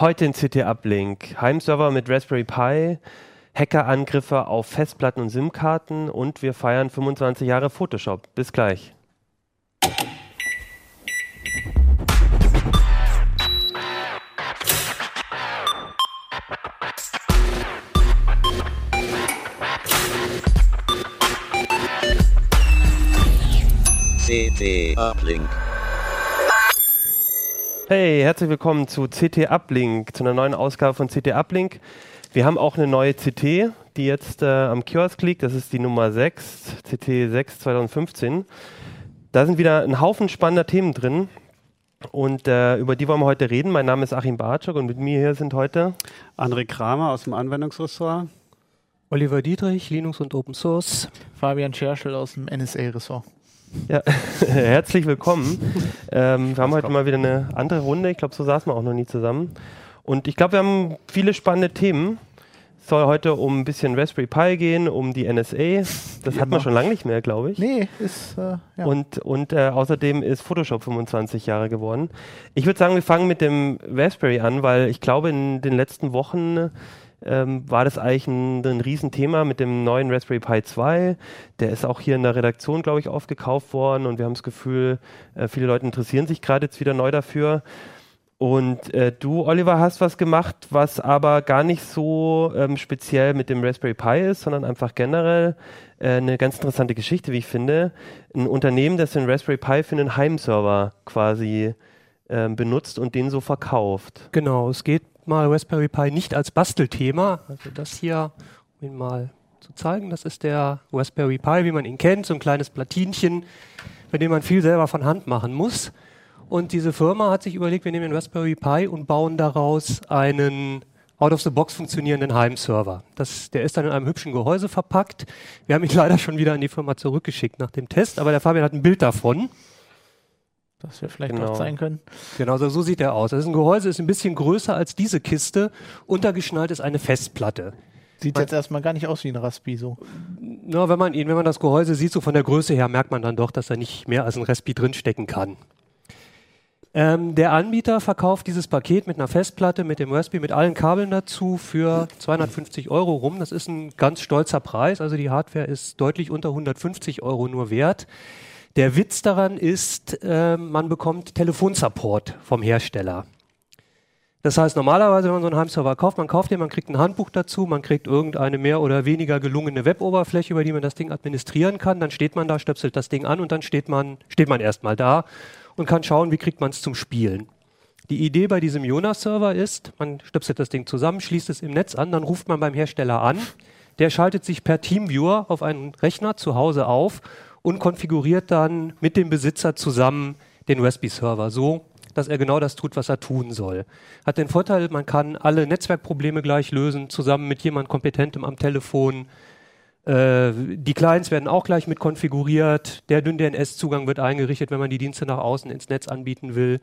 Heute in CT Uplink. Heimserver mit Raspberry Pi, Hackerangriffe auf Festplatten und SIM-Karten und wir feiern 25 Jahre Photoshop. Bis gleich. CT Uplink. Hey, herzlich willkommen zu CT Uplink, zu einer neuen Ausgabe von CT Uplink. Wir haben auch eine neue CT, die jetzt äh, am Kiosk liegt. Das ist die Nummer 6, CT 6 2015. Da sind wieder ein Haufen spannender Themen drin. Und äh, über die wollen wir heute reden. Mein Name ist Achim Bartschok und mit mir hier sind heute André Kramer aus dem Anwendungsressort. Oliver Dietrich, Linux und Open Source. Fabian Scherschel aus dem NSA-Ressort. Ja, herzlich willkommen. Ähm, wir haben heute mal wieder eine andere Runde. Ich glaube, so saßen wir auch noch nie zusammen. Und ich glaube, wir haben viele spannende Themen. Es soll heute um ein bisschen Raspberry Pi gehen, um die NSA. Das hat man schon lange nicht mehr, glaube ich. Nee, ist. Äh, ja. Und, und äh, außerdem ist Photoshop 25 Jahre geworden. Ich würde sagen, wir fangen mit dem Raspberry an, weil ich glaube, in den letzten Wochen ähm, war das eigentlich ein, ein Riesenthema mit dem neuen Raspberry Pi 2. Der ist auch hier in der Redaktion, glaube ich, aufgekauft worden und wir haben das Gefühl, äh, viele Leute interessieren sich gerade jetzt wieder neu dafür. Und äh, du, Oliver, hast was gemacht, was aber gar nicht so ähm, speziell mit dem Raspberry Pi ist, sondern einfach generell äh, eine ganz interessante Geschichte, wie ich finde. Ein Unternehmen, das den Raspberry Pi für einen Heimserver quasi ähm, benutzt und den so verkauft. Genau, es geht mal Raspberry Pi nicht als Bastelthema. Also das hier, um ihn mal zu zeigen, das ist der Raspberry Pi, wie man ihn kennt, so ein kleines Platinchen, bei dem man viel selber von Hand machen muss. Und diese Firma hat sich überlegt, wir nehmen den Raspberry Pi und bauen daraus einen out-of-the-box funktionierenden Heimserver. Das, der ist dann in einem hübschen Gehäuse verpackt. Wir haben ihn leider schon wieder an die Firma zurückgeschickt nach dem Test, aber der Fabian hat ein Bild davon. Das wir vielleicht Genau. noch zeigen können. Genau, so sieht er aus. Das ist ein Gehäuse, ist ein bisschen größer als diese Kiste. Untergeschnallt ist eine Festplatte. Sieht jetzt erstmal gar nicht aus wie ein Raspi so. Na, wenn man ihn, wenn man das Gehäuse sieht, so von der Größe her, merkt man dann doch, dass er nicht mehr als ein Raspi drinstecken kann. Ähm, der Anbieter verkauft dieses Paket mit einer Festplatte, mit dem Raspi, mit allen Kabeln dazu für 250 Euro rum. Das ist ein ganz stolzer Preis. Also die Hardware ist deutlich unter 150 Euro nur wert. Der Witz daran ist, äh, man bekommt Telefonsupport vom Hersteller. Das heißt, normalerweise, wenn man so einen Heimserver kauft, man kauft den, man kriegt ein Handbuch dazu, man kriegt irgendeine mehr oder weniger gelungene Weboberfläche, über die man das Ding administrieren kann, dann steht man da, stöpselt das Ding an und dann steht man, steht man erstmal da und kann schauen, wie kriegt man es zum Spielen. Die Idee bei diesem Jonas-Server ist, man stöpselt das Ding zusammen, schließt es im Netz an, dann ruft man beim Hersteller an, der schaltet sich per Teamviewer auf einen Rechner zu Hause auf und konfiguriert dann mit dem Besitzer zusammen den Raspi-Server so, dass er genau das tut, was er tun soll. Hat den Vorteil, man kann alle Netzwerkprobleme gleich lösen, zusammen mit jemand Kompetentem am Telefon. Äh, die Clients werden auch gleich mit konfiguriert. Der DNS-Zugang wird eingerichtet, wenn man die Dienste nach außen ins Netz anbieten will.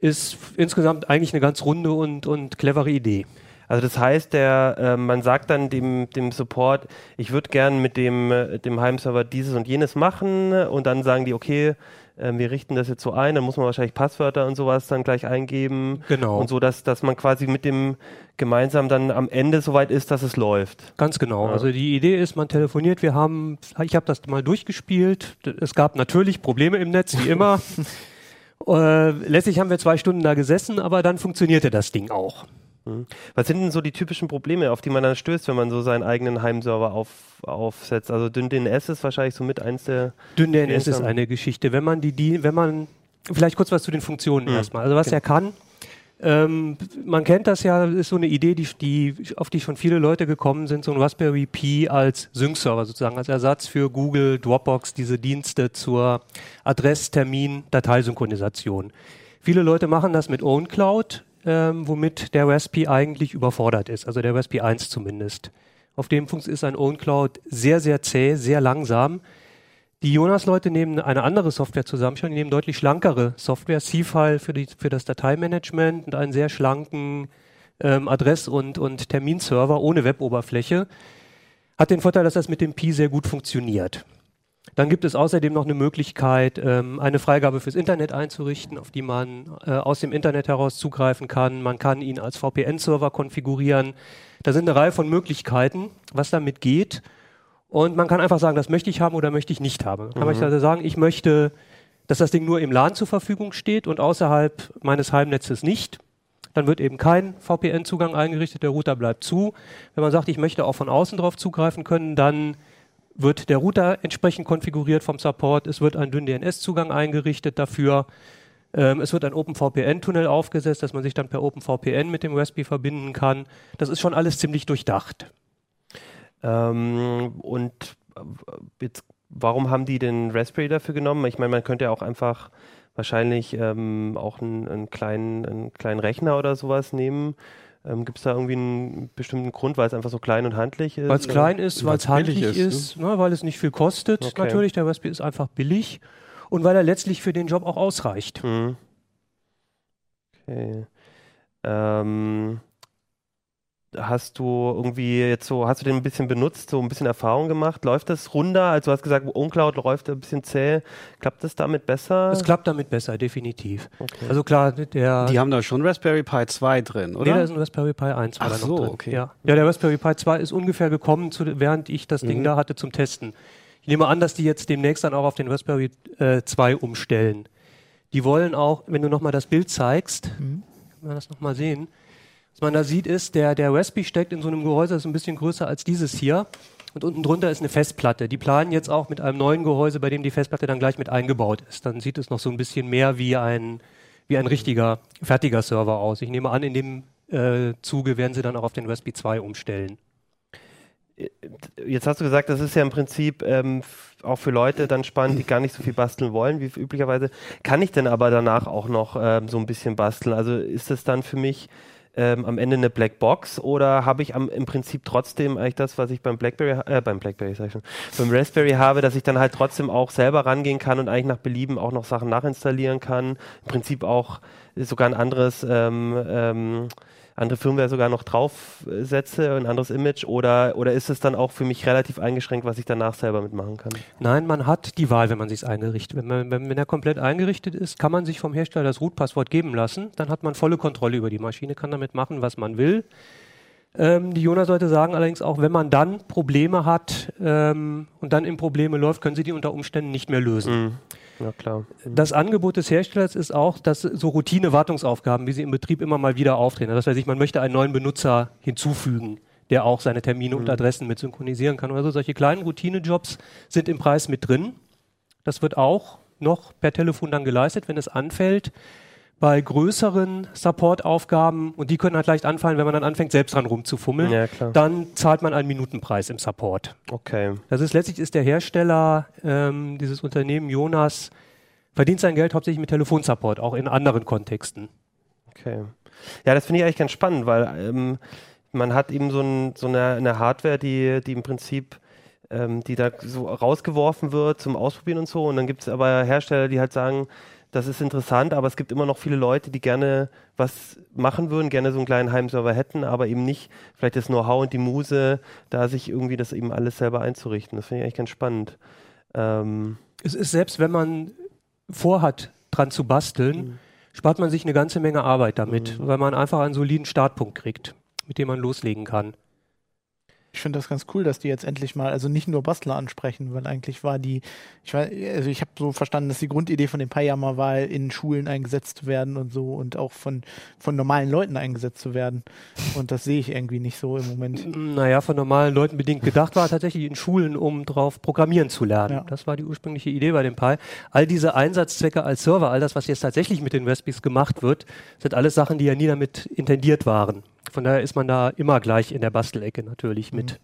Ist insgesamt eigentlich eine ganz runde und, und clevere Idee. Also das heißt, der, äh, man sagt dann dem, dem Support, ich würde gern mit dem, äh, dem Heimserver dieses und jenes machen und dann sagen die, okay, äh, wir richten das jetzt so ein, dann muss man wahrscheinlich Passwörter und sowas dann gleich eingeben Genau. und so, dass, dass man quasi mit dem gemeinsam dann am Ende soweit ist, dass es läuft. Ganz genau. Ja. Also die Idee ist, man telefoniert. Wir haben, ich habe das mal durchgespielt. Es gab natürlich Probleme im Netz, wie immer. äh, letztlich haben wir zwei Stunden da gesessen, aber dann funktionierte das Ding auch. Was sind denn so die typischen Probleme, auf die man dann stößt, wenn man so seinen eigenen Heimserver auf, aufsetzt? Also DNS ist wahrscheinlich so mit eins der Dünn DNS ist eine Geschichte. Wenn man die, die, wenn man, vielleicht kurz was zu den Funktionen Mhm. erstmal. Also was Okay. er kann, ähm, man kennt das ja, ist so eine Idee, die, die, auf die schon viele Leute gekommen sind, so ein Raspberry Pi als Sync-Server sozusagen, als Ersatz für Google, Dropbox, diese Dienste zur Adress-, Termin-, Dateisynchronisation. Viele Leute machen das mit OwnCloud, ähm, womit der Raspi eigentlich überfordert ist, also der Raspi 1 zumindest. Auf dem Funks ist ein OwnCloud sehr, sehr zäh, sehr langsam. Die Jonas-Leute nehmen eine andere Software zusammen die nehmen deutlich schlankere Software, C-File für, für das Dateimanagement und einen sehr schlanken ähm, Adress- und, und Terminserver ohne Weboberfläche. Hat den Vorteil, dass das mit dem Pi sehr gut funktioniert. Dann gibt es außerdem noch eine Möglichkeit, ähm, eine Freigabe fürs Internet einzurichten, auf die man äh, aus dem Internet heraus zugreifen kann. Man kann ihn als VPN-Server konfigurieren. Da sind eine Reihe von Möglichkeiten, was damit geht. Und man kann einfach sagen, das möchte ich haben oder möchte ich nicht haben. Kann Mhm. man also sagen, ich möchte, dass das Ding nur im LAN zur Verfügung steht und außerhalb meines Heimnetzes nicht. Dann wird eben kein VPN-Zugang eingerichtet, der Router bleibt zu. Wenn man sagt, ich möchte auch von außen drauf zugreifen können, dann wird der Router entsprechend konfiguriert vom Support. Es wird ein Dyn-DNS-Zugang eingerichtet dafür. Ähm, es wird ein OpenVPN-Tunnel aufgesetzt, dass man sich dann per OpenVPN mit dem Raspberry verbinden kann. Das ist schon alles ziemlich durchdacht. Ähm, und äh, jetzt, warum haben die den Raspberry dafür genommen? Ich meine, man könnte ja auch einfach wahrscheinlich ähm, auch einen, einen, kleinen, einen kleinen Rechner oder sowas nehmen. Ähm, Gibt es da irgendwie einen bestimmten Grund, weil es einfach so klein und handlich ist? Weil es klein ist, weil es handlich ist, ist, ne? weil es nicht viel kostet. Okay. Natürlich, der Raspberry ist einfach billig und weil er letztlich für den Job auch ausreicht. Mhm. Okay. Ähm, hast du irgendwie jetzt so, hast du den ein bisschen benutzt, so ein bisschen Erfahrung gemacht? Läuft das runder? Also du hast gesagt, OwnCloud läuft ein bisschen zäh. Klappt das damit besser? Es klappt damit besser, definitiv. Okay. Also klar, der Die haben da schon Raspberry Pi 2 drin, Nee, da oder? ist ein Raspberry Pi 1 war Ach so, drin. okay. Ja. ja, der Raspberry Pi 2 ist ungefähr gekommen, zu, während ich das Ding Mhm. da hatte zum Testen. Ich nehme an, dass die jetzt demnächst dann auch auf den Raspberry äh, 2 umstellen. Die wollen auch, wenn du nochmal das Bild zeigst, Mhm. kann man das nochmal sehen, was man da sieht ist, der, der Raspberry steckt in so einem Gehäuse, das ist ein bisschen größer als dieses hier. Und unten drunter ist eine Festplatte. Die planen jetzt auch mit einem neuen Gehäuse, bei dem die Festplatte dann gleich mit eingebaut ist. Dann sieht es noch so ein bisschen mehr wie ein, wie ein richtiger, fertiger Server aus. Ich nehme an, in dem äh, Zuge werden sie dann auch auf den Raspberry 2 umstellen. Jetzt hast du gesagt, das ist ja im Prinzip ähm, auch für Leute dann spannend, die gar nicht so viel basteln wollen, wie üblicherweise. Kann ich denn aber danach auch noch ähm, so ein bisschen basteln? Also ist das dann für mich ähm, am Ende eine Blackbox oder habe ich am, im Prinzip trotzdem eigentlich das, was ich beim Blackberry, äh, beim Blackberry sag ich schon, beim Raspberry habe, dass ich dann halt trotzdem auch selber rangehen kann und eigentlich nach Belieben auch noch Sachen nachinstallieren kann. Im Prinzip auch sogar ein anderes ähm, ähm, andere Firmware sogar noch draufsetze, ein anderes Image oder, oder ist es dann auch für mich relativ eingeschränkt, was ich danach selber mitmachen kann? Nein, man hat die Wahl, wenn man sich eingerichtet. Wenn, man, wenn, wenn er komplett eingerichtet ist, kann man sich vom Hersteller das Root-Passwort geben lassen. Dann hat man volle Kontrolle über die Maschine, kann damit machen, was man will. Ähm, die Jonas-Leute sagen allerdings auch, wenn man dann Probleme hat ähm, und dann in Probleme läuft, können sie die unter Umständen nicht mehr lösen. Mhm. Ja, klar. Das Angebot des Herstellers ist auch, dass so Routine-Wartungsaufgaben, wie sie im Betrieb immer mal wieder auftreten. Das heißt, man möchte einen neuen Benutzer hinzufügen, der auch seine Termine und Adressen mit synchronisieren kann. Also solche kleinen Routine-Jobs sind im Preis mit drin. Das wird auch noch per Telefon dann geleistet, wenn es anfällt. Bei größeren Support-Aufgaben, und die können halt leicht anfallen, wenn man dann anfängt, selbst dran rumzufummeln, Ja, klar. dann zahlt man einen Minutenpreis im Support. Okay. Das ist letztlich ist der Hersteller, ähm, dieses Unternehmen Jonas, verdient sein Geld hauptsächlich mit Telefonsupport, auch in anderen Kontexten. Okay. Ja, das finde ich eigentlich ganz spannend, weil ähm, man hat eben so, ein, so eine, eine Hardware, die, die im Prinzip, ähm, die da so rausgeworfen wird zum Ausprobieren und so. Und dann gibt es aber Hersteller, die halt sagen, das ist interessant, aber es gibt immer noch viele Leute, die gerne was machen würden, gerne so einen kleinen Heimserver hätten, aber eben nicht vielleicht das Know-how und die Muse, da sich irgendwie das eben alles selber einzurichten. Das finde ich eigentlich ganz spannend. Ähm, Es ist selbst, wenn man vorhat, dran zu basteln, spart man sich eine ganze Menge Arbeit damit, weil man einfach einen soliden Startpunkt kriegt, mit dem man loslegen kann. Ich finde das ganz cool, dass die jetzt endlich mal, also nicht nur Bastler ansprechen, weil eigentlich war die, ich weiß, also ich habe so verstanden, dass die Grundidee von dem Pi ja mal war, in Schulen eingesetzt zu werden und so und auch von, von normalen Leuten eingesetzt zu werden. Und das sehe ich irgendwie nicht so im Moment. Naja, von normalen Leuten bedingt gedacht war tatsächlich in Schulen, um drauf programmieren zu lernen. Ja. Das war die ursprüngliche Idee bei dem Pi. All diese Einsatzzwecke als Server, all das, was jetzt tatsächlich mit den Raspberries gemacht wird, sind alles Sachen, die ja nie damit intendiert waren. Von daher ist man da immer gleich in der Bastelecke natürlich mit.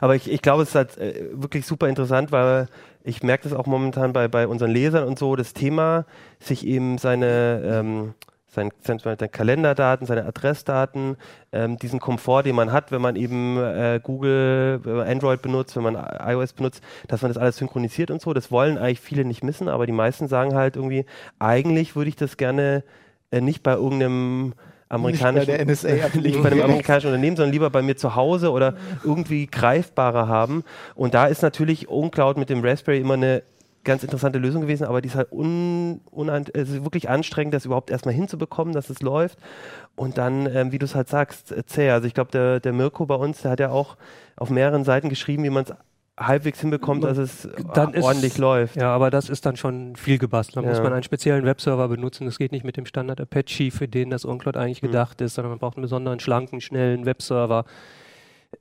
Aber ich, ich glaube, es ist halt äh, wirklich super interessant, weil ich merke das auch momentan bei, bei unseren Lesern und so, das Thema, sich eben seine, ähm, sein, sein, seine Kalenderdaten, seine Adressdaten, ähm, diesen Komfort, den man hat, wenn man eben äh, Google, man Android benutzt, wenn man iOS benutzt, dass man das alles synchronisiert und so, das wollen eigentlich viele nicht missen, aber die meisten sagen halt irgendwie, eigentlich würde ich das gerne äh, nicht bei irgendeinem amerikanischen, der NSA nicht bei einem amerikanischen Unternehmen, sondern lieber bei mir zu Hause oder irgendwie greifbarer haben. Und da ist natürlich OwnCloud mit dem Raspberry immer eine ganz interessante Lösung gewesen, aber die ist halt un, unan, also wirklich anstrengend, das überhaupt erstmal hinzubekommen, dass es läuft. Und dann, ähm, wie du es halt sagst, äh, zäh. Also ich glaube, der, der Mirko bei uns, der hat ja auch auf mehreren Seiten geschrieben, wie man es halbwegs hinbekommt, dass es Dann ist- ordentlich läuft. Ja, aber das ist dann schon viel gebastelt. Da Ja. muss man einen speziellen Webserver benutzen. Das geht nicht mit dem Standard Apache, für den das OwnCloud eigentlich Hm. gedacht ist, sondern man braucht einen besonderen, schlanken, schnellen Webserver.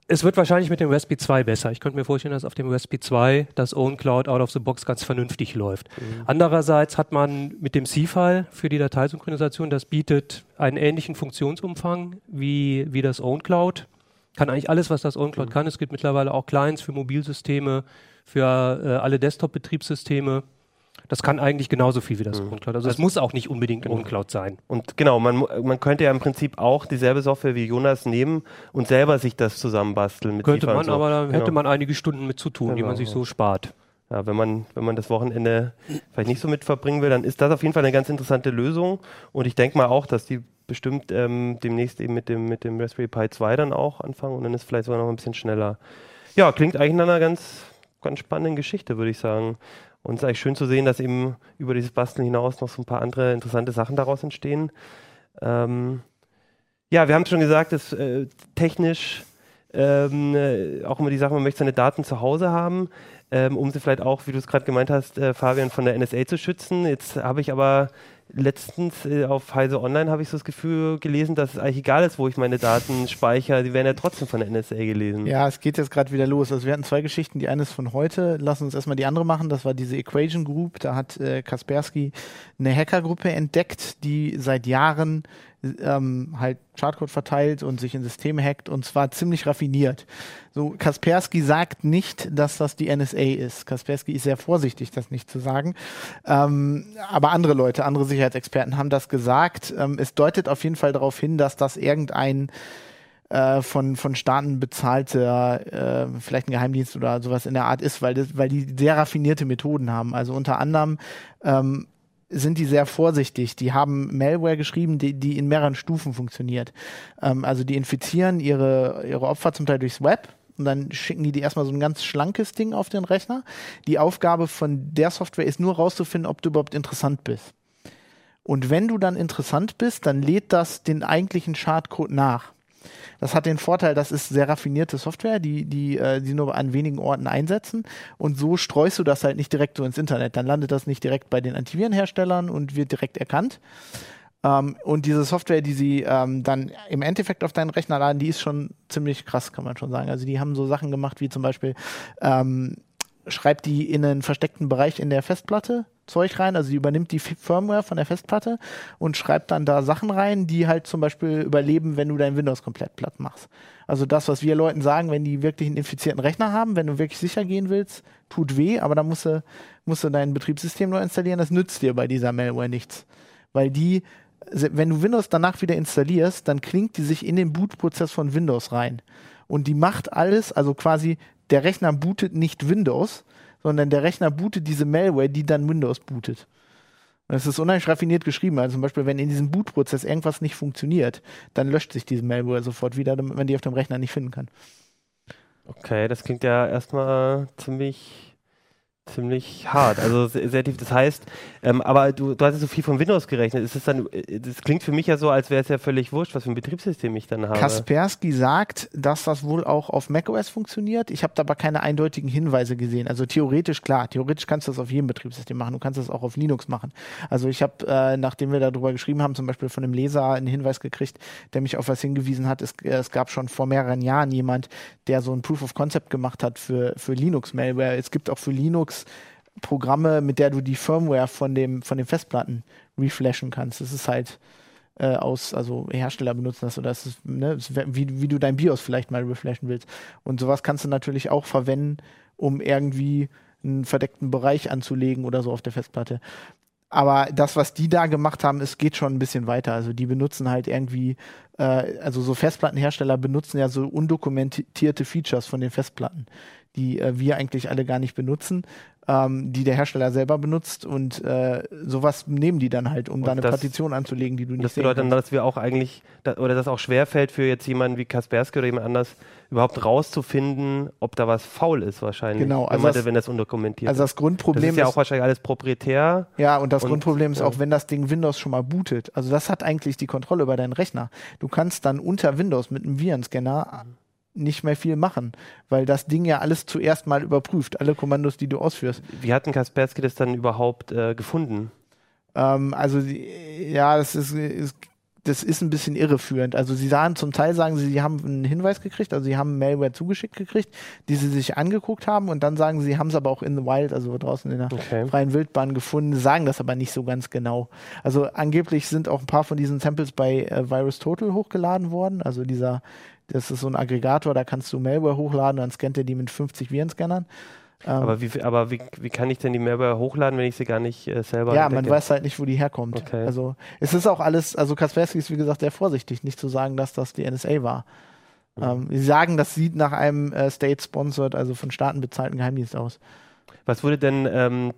Es wird wahrscheinlich mit dem Raspi 2 besser. Ich könnte mir vorstellen, dass auf dem Raspi 2 das OwnCloud out of the box ganz vernünftig läuft. Mhm. Andererseits hat man mit dem C-File für die Dateisynchronisation, das bietet einen ähnlichen Funktionsumfang wie, wie das OwnCloud. Kann eigentlich alles, was das Mhm. OwnCloud kann. Es gibt mittlerweile auch Clients für Mobilsysteme, für äh, alle Desktop-Betriebssysteme. Das kann eigentlich genauso viel wie das Mhm. OwnCloud. Also, es muss auch nicht unbedingt OwnCloud sein. Und genau, man, man könnte ja im Prinzip auch dieselbe Software wie Jonas nehmen und selber sich das zusammenbasteln. Mit Könnte man, so. aber da hätte Genau. man einige Stunden mit zu tun, die Genau, man sich ja. so spart. Ja, wenn man, wenn man das Wochenende vielleicht nicht so mit verbringen will, dann ist das auf jeden Fall eine ganz interessante Lösung. Und ich denke mal auch, dass die bestimmt ähm, demnächst eben mit dem, mit dem Raspberry Pi 2 dann auch anfangen und dann ist vielleicht sogar noch ein bisschen schneller. Ja, klingt eigentlich nach einer ganz, ganz spannenden Geschichte, würde ich sagen. Und es ist eigentlich schön zu sehen, dass eben über dieses Basteln hinaus noch so ein paar andere interessante Sachen daraus entstehen. Ähm, ja, wir haben schon gesagt, dass äh, technisch ähm, äh, auch immer die Sache, man möchte seine Daten zu Hause haben, ähm, um sie vielleicht auch, wie du es gerade gemeint hast, äh, Fabian, von der NSA zu schützen. Jetzt habe ich aber letztens äh, auf Heise Online habe ich so das Gefühl gelesen, dass es eigentlich egal ist, wo ich meine Daten speichere, die werden ja trotzdem von der NSA gelesen. Ja, es geht jetzt gerade wieder los. Also wir hatten zwei Geschichten. Die eine ist von heute. Lass uns erstmal die andere machen. Das war diese Equation Group. Da hat äh, Kaspersky eine Hackergruppe entdeckt, die seit Jahren ähm, halt Chartcode verteilt und sich in Systeme hackt und zwar ziemlich raffiniert. So, Kaspersky sagt nicht, dass das die NSA ist. Kaspersky ist sehr vorsichtig, das nicht zu sagen. Ähm, aber andere Leute, andere Sicherheitsexperten haben das gesagt. Ähm, es deutet auf jeden Fall darauf hin, dass das irgendein äh, von, von Staaten bezahlter, äh, vielleicht ein Geheimdienst oder sowas in der Art ist, weil, das, weil die sehr raffinierte Methoden haben. Also unter anderem ähm, sind die sehr vorsichtig. Die haben Malware geschrieben, die, die in mehreren Stufen funktioniert. Ähm, also die infizieren ihre, ihre Opfer zum Teil durchs Web. Und dann schicken die die erstmal so ein ganz schlankes Ding auf den Rechner. Die Aufgabe von der Software ist nur rauszufinden, ob du überhaupt interessant bist. Und wenn du dann interessant bist, dann lädt das den eigentlichen Schadcode nach. Das hat den Vorteil, das ist sehr raffinierte Software, die, die, äh, die nur an wenigen Orten einsetzen. Und so streust du das halt nicht direkt so ins Internet. Dann landet das nicht direkt bei den Antivirenherstellern und wird direkt erkannt. Ähm, und diese Software, die sie ähm, dann im Endeffekt auf deinen Rechner laden, die ist schon ziemlich krass, kann man schon sagen. Also die haben so Sachen gemacht wie zum Beispiel, ähm, schreibt die in einen versteckten Bereich in der Festplatte Zeug rein, also die übernimmt die Firmware von der Festplatte und schreibt dann da Sachen rein, die halt zum Beispiel überleben, wenn du dein Windows komplett platt machst. Also das, was wir Leuten sagen, wenn die wirklich einen infizierten Rechner haben, wenn du wirklich sicher gehen willst, tut weh, aber dann musst du, musst du dein Betriebssystem neu installieren, das nützt dir bei dieser Malware nichts. Weil die, wenn du Windows danach wieder installierst, dann klingt die sich in den Bootprozess von Windows rein. Und die macht alles, also quasi der Rechner bootet nicht Windows, sondern der Rechner bootet diese Malware, die dann Windows bootet. Und es ist unheimlich raffiniert geschrieben. Also zum Beispiel, wenn in diesem Bootprozess irgendwas nicht funktioniert, dann löscht sich diese Malware sofort wieder, damit man die auf dem Rechner nicht finden kann. Okay, das klingt ja erstmal ziemlich, ziemlich hart. Also sehr, tief. Das heißt, ähm, aber du, du hast ja so viel von Windows gerechnet. Ist es dann, äh, das klingt für mich ja so, als wäre es ja völlig wurscht, was für ein Betriebssystem ich dann habe. Kaspersky sagt, dass das wohl auch auf macOS funktioniert. Ich habe da aber keine eindeutigen Hinweise gesehen. Also theoretisch klar, theoretisch kannst du das auf jedem Betriebssystem machen. Du kannst das auch auf Linux machen. Also ich habe, äh, nachdem wir darüber geschrieben haben, zum Beispiel von einem Leser einen Hinweis gekriegt, der mich auf was hingewiesen hat. Es, äh, es gab schon vor mehreren Jahren jemand, der so ein Proof of Concept gemacht hat für, für Linux-Malware. Es gibt auch für Linux Programme, mit der du die Firmware von dem von den Festplatten reflashen kannst. Das ist halt äh, aus, also Hersteller benutzen das oder das ist, ne, wie, wie du dein BIOS vielleicht mal reflashen willst. Und sowas kannst du natürlich auch verwenden, um irgendwie einen verdeckten Bereich anzulegen oder so auf der Festplatte. Aber das, was die da gemacht haben, es geht schon ein bisschen weiter. Also die benutzen halt irgendwie, äh, also so Festplattenhersteller benutzen ja so undokumentierte Features von den Festplatten, die äh, wir eigentlich alle gar nicht benutzen, ähm, die der Hersteller selber benutzt und äh, sowas nehmen die dann halt, um da eine das- Partition anzulegen, die du nicht Das bedeutet dann, dass wir auch eigentlich, da, oder das auch schwerfällt für jetzt jemanden wie Kaspersky oder jemand anders, überhaupt rauszufinden, ob da was faul ist wahrscheinlich. Genau, wenn, also man, das- wenn das undokumentiert Also ist. das Grundproblem das ist ja auch wahrscheinlich alles proprietär. Ja, und das Und, Grundproblem ist auch, wenn das Ding Windows schon mal bootet. Also das hat eigentlich die Kontrolle über deinen Rechner. Du kannst dann unter Windows mit einem Virenscanner nicht mehr viel machen, weil das Ding ja alles zuerst mal überprüft, alle Kommandos, die du ausführst. Wie hat denn Kaspersky das dann überhaupt äh, gefunden? Ähm, also ja, das ist, ist das ist ein bisschen irreführend. Also sie sahen zum Teil sagen sie, sie haben einen Hinweis gekriegt, also sie haben Malware zugeschickt gekriegt, die sie sich angeguckt haben und dann sagen sie, sie haben es aber auch in the wild, also draußen in der Okay. freien Wildbahn gefunden, sagen das aber nicht so ganz genau. Also angeblich sind auch ein paar von diesen Samples bei äh, Virus Total hochgeladen worden. Also dieser, das ist so ein Aggregator, da kannst du Malware hochladen, dann scannt er die mit 50 Virenscannern. Ähm, Aber, wie, aber wie, wie kann ich denn die Malware hochladen, wenn ich sie gar nicht äh, selber ja, man entdecke? weiß halt nicht, wo die herkommt. Okay. Also es ist auch alles, also Kaspersky ist wie gesagt sehr vorsichtig, nicht zu sagen, dass das die NSA war. Mhm. Ähm, sie sagen, das sieht nach einem äh, State-sponsored, also von Staaten bezahlten Geheimdienst aus. Was würde denn ähm,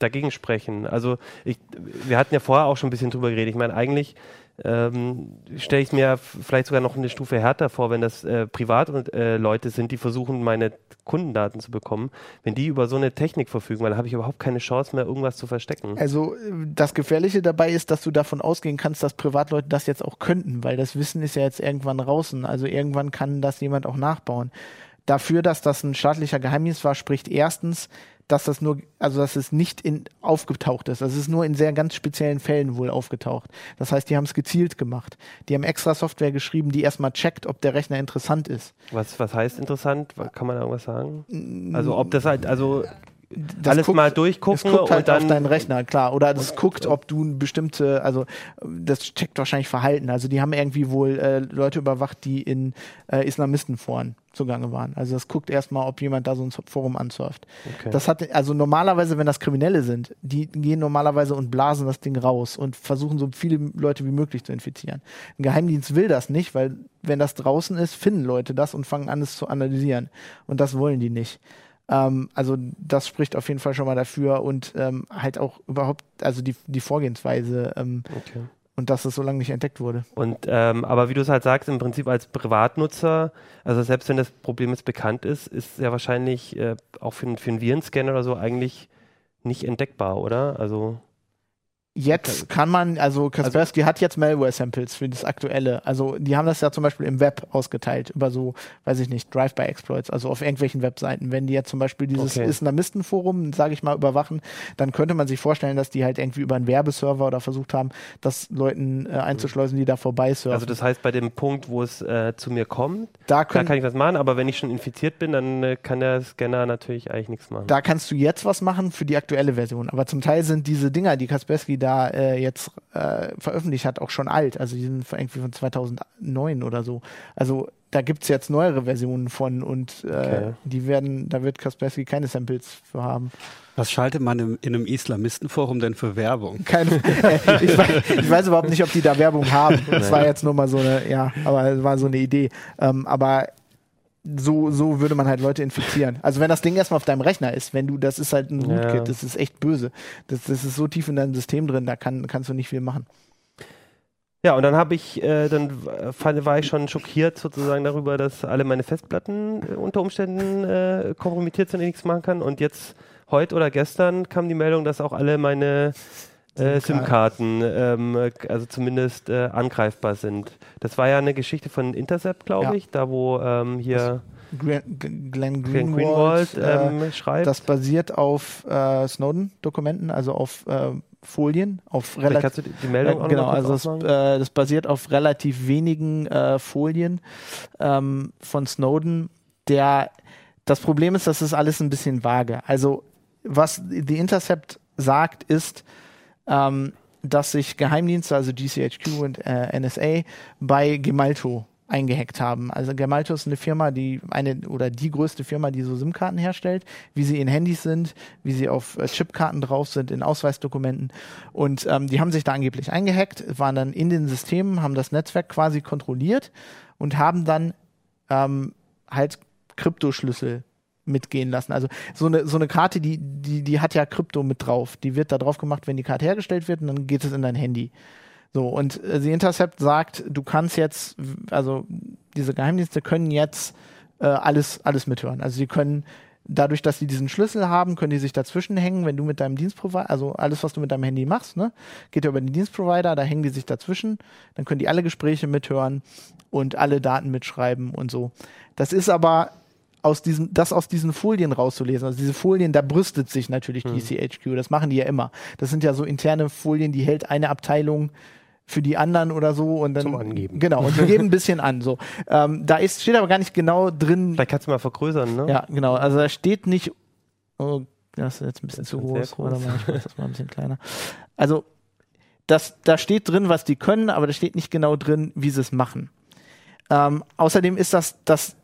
dagegen sprechen? Also ich, wir hatten ja vorher auch schon ein bisschen drüber geredet. Ich meine, eigentlich ähm, stelle ich mir vielleicht sogar noch eine Stufe härter vor, wenn das äh, Privatleute äh, sind, die versuchen, meine Kundendaten zu bekommen. Wenn die über so eine Technik verfügen, weil dann habe ich überhaupt keine Chance mehr, irgendwas zu verstecken. Also äh, das Gefährliche dabei ist, dass du davon ausgehen kannst, dass Privatleute das jetzt auch könnten, weil das Wissen ist ja jetzt irgendwann draußen. Also irgendwann kann das jemand auch nachbauen. Dafür, dass das ein staatlicher Geheimdienst war, spricht erstens, dass das nur, also dass es nicht in, aufgetaucht ist. Das ist nur in sehr ganz speziellen Fällen wohl aufgetaucht. Das heißt, die haben es gezielt gemacht. Die haben extra Software geschrieben, die erstmal checkt, ob der Rechner interessant ist. Was, was heißt interessant? Kann man da irgendwas sagen? Also ob das halt, also Das alles guckt- mal durchgucken Es guckt halt und dann auf deinen Rechner, klar. Oder das guckt, ob du eine bestimmte, also das checkt wahrscheinlich Verhalten. Also die haben irgendwie wohl äh, Leute überwacht, die in äh, Islamistenforen zugange waren. Also das guckt erstmal, ob jemand da so ein Forum ansurft. Okay. Das hat, also normalerweise, wenn das Kriminelle sind, die gehen normalerweise und blasen das Ding raus und versuchen so viele Leute wie möglich zu infizieren. Ein Geheimdienst will das nicht, weil wenn das draußen ist, finden Leute das und fangen an, es zu analysieren. Und das wollen die nicht. Ähm, also das spricht auf jeden Fall schon mal dafür und ähm, halt auch überhaupt, also die, die Vorgehensweise ähm, okay. und dass es so lange nicht entdeckt wurde. Und ähm, aber wie du es halt sagst, im Prinzip als Privatnutzer, also selbst wenn das Problem jetzt bekannt ist, ist ja wahrscheinlich äh, auch für, einen- für einen Virenscanner oder so eigentlich nicht entdeckbar, oder? Also Jetzt kann man, also Kaspersky hat jetzt Malware-Samples für das aktuelle. Also die haben das ja zum Beispiel im Web ausgeteilt, über so, weiß ich nicht, Drive-by-Exploits, also auf irgendwelchen Webseiten. Wenn die jetzt zum Beispiel dieses Okay. Islamistenforum, sage ich mal, überwachen, dann könnte man sich vorstellen, dass die halt irgendwie über einen Werbeserver oder versucht haben, das Leuten äh, einzuschleusen, die da vorbei surfen. Also das heißt, bei dem Punkt, wo es äh, zu mir kommt, da, da können, kann ich was machen, aber wenn ich schon infiziert bin, dann äh, kann der Scanner natürlich eigentlich nichts machen. da kannst du jetzt was machen für die aktuelle Version. Aber zum Teil sind diese Dinger, die Kaspersky da äh, jetzt äh, veröffentlicht hat, auch schon alt. Also die sind irgendwie von 2009 oder so. Also da gibt's jetzt neuere Versionen von und äh, Okay. die werden, da wird Kaspersky keine Samples für haben. Was schaltet man im, in einem Islamistenforum denn für Werbung? Keine, äh, ich, weiß, ich weiß überhaupt nicht, ob die da Werbung haben. Das war jetzt nur mal so eine, ja, aber es war so eine Idee. Ähm, aber so, so würde man halt Leute infizieren. Also wenn das Ding erstmal auf deinem Rechner ist, wenn du, das ist halt ein Ja. Rootkit, das ist echt böse. Das, das ist so tief in deinem System drin, da kann, kannst du nicht viel machen. Ja, und dann habe ich, äh, dann war ich schon schockiert sozusagen darüber, dass alle meine Festplatten äh, unter Umständen äh, kompromittiert sind und ich nichts machen kann. Und jetzt, heute oder gestern, kam die Meldung, dass auch alle meine äh, SIM-Karten, ähm, äh, also zumindest äh, angreifbar sind. Das war ja eine Geschichte von Intercept, glaube Ja. ich, da wo ähm, hier Glenn, Glenn Greenwald, Greenwald äh, ähm, schreibt. das basiert auf äh, Snowden-Dokumenten, also auf äh, Folien, auf relativ kannst du die, die Meldung Äh, auch genau, noch also aufmachen? äh, das basiert auf relativ wenigen äh, Folien ähm, von Snowden. Der das Problem ist, das ist alles ein bisschen vage. Also was The Intercept sagt, ist, ähm, dass sich Geheimdienste, also GCHQ und äh, NSA, bei Gemalto eingehackt haben. Also Gemalto ist eine Firma, die eine oder die größte Firma, die so SIM-Karten herstellt, wie sie in Handys sind, wie sie auf äh, Chipkarten drauf sind, in Ausweisdokumenten. Und ähm, die haben sich da angeblich eingehackt, waren dann in den Systemen, haben das Netzwerk quasi kontrolliert und haben dann ähm, halt Kryptoschlüssel mitgehen lassen. Also so eine, so eine Karte, die, die, die hat ja Krypto mit drauf. Die wird da drauf gemacht, wenn die Karte hergestellt wird und dann geht es in dein Handy. So, und äh, The Intercept sagt, du kannst jetzt, also diese Geheimdienste können jetzt äh, alles, alles mithören. Also sie können dadurch, dass sie diesen Schlüssel haben, können die sich dazwischen hängen, wenn du mit deinem Dienstprovider, also alles, was du mit deinem Handy machst, ne, geht ja über den Dienstprovider, da hängen die sich dazwischen, dann können die alle Gespräche mithören und alle Daten mitschreiben und so. Das ist aber aus diesen, das aus diesen Folien rauszulesen. Also diese Folien, da brüstet sich natürlich Hm. DCHQ. Das machen die ja immer. Das sind ja so interne Folien, die hält eine Abteilung für die anderen oder so und dann Zum Angeben. Genau und die geben ein bisschen an. So, ähm, da ist steht aber gar nicht genau drin. Vielleicht kannst du mal vergrößern, ne? Ja, genau. Also da steht nicht. Oh, das ist jetzt ein bisschen Das zu groß. groß. Mal, ich mach das mal ein bisschen kleiner. Also das, da steht drin, was die können, aber da steht nicht genau drin, wie sie es machen. Ähm, außerdem ist das, das,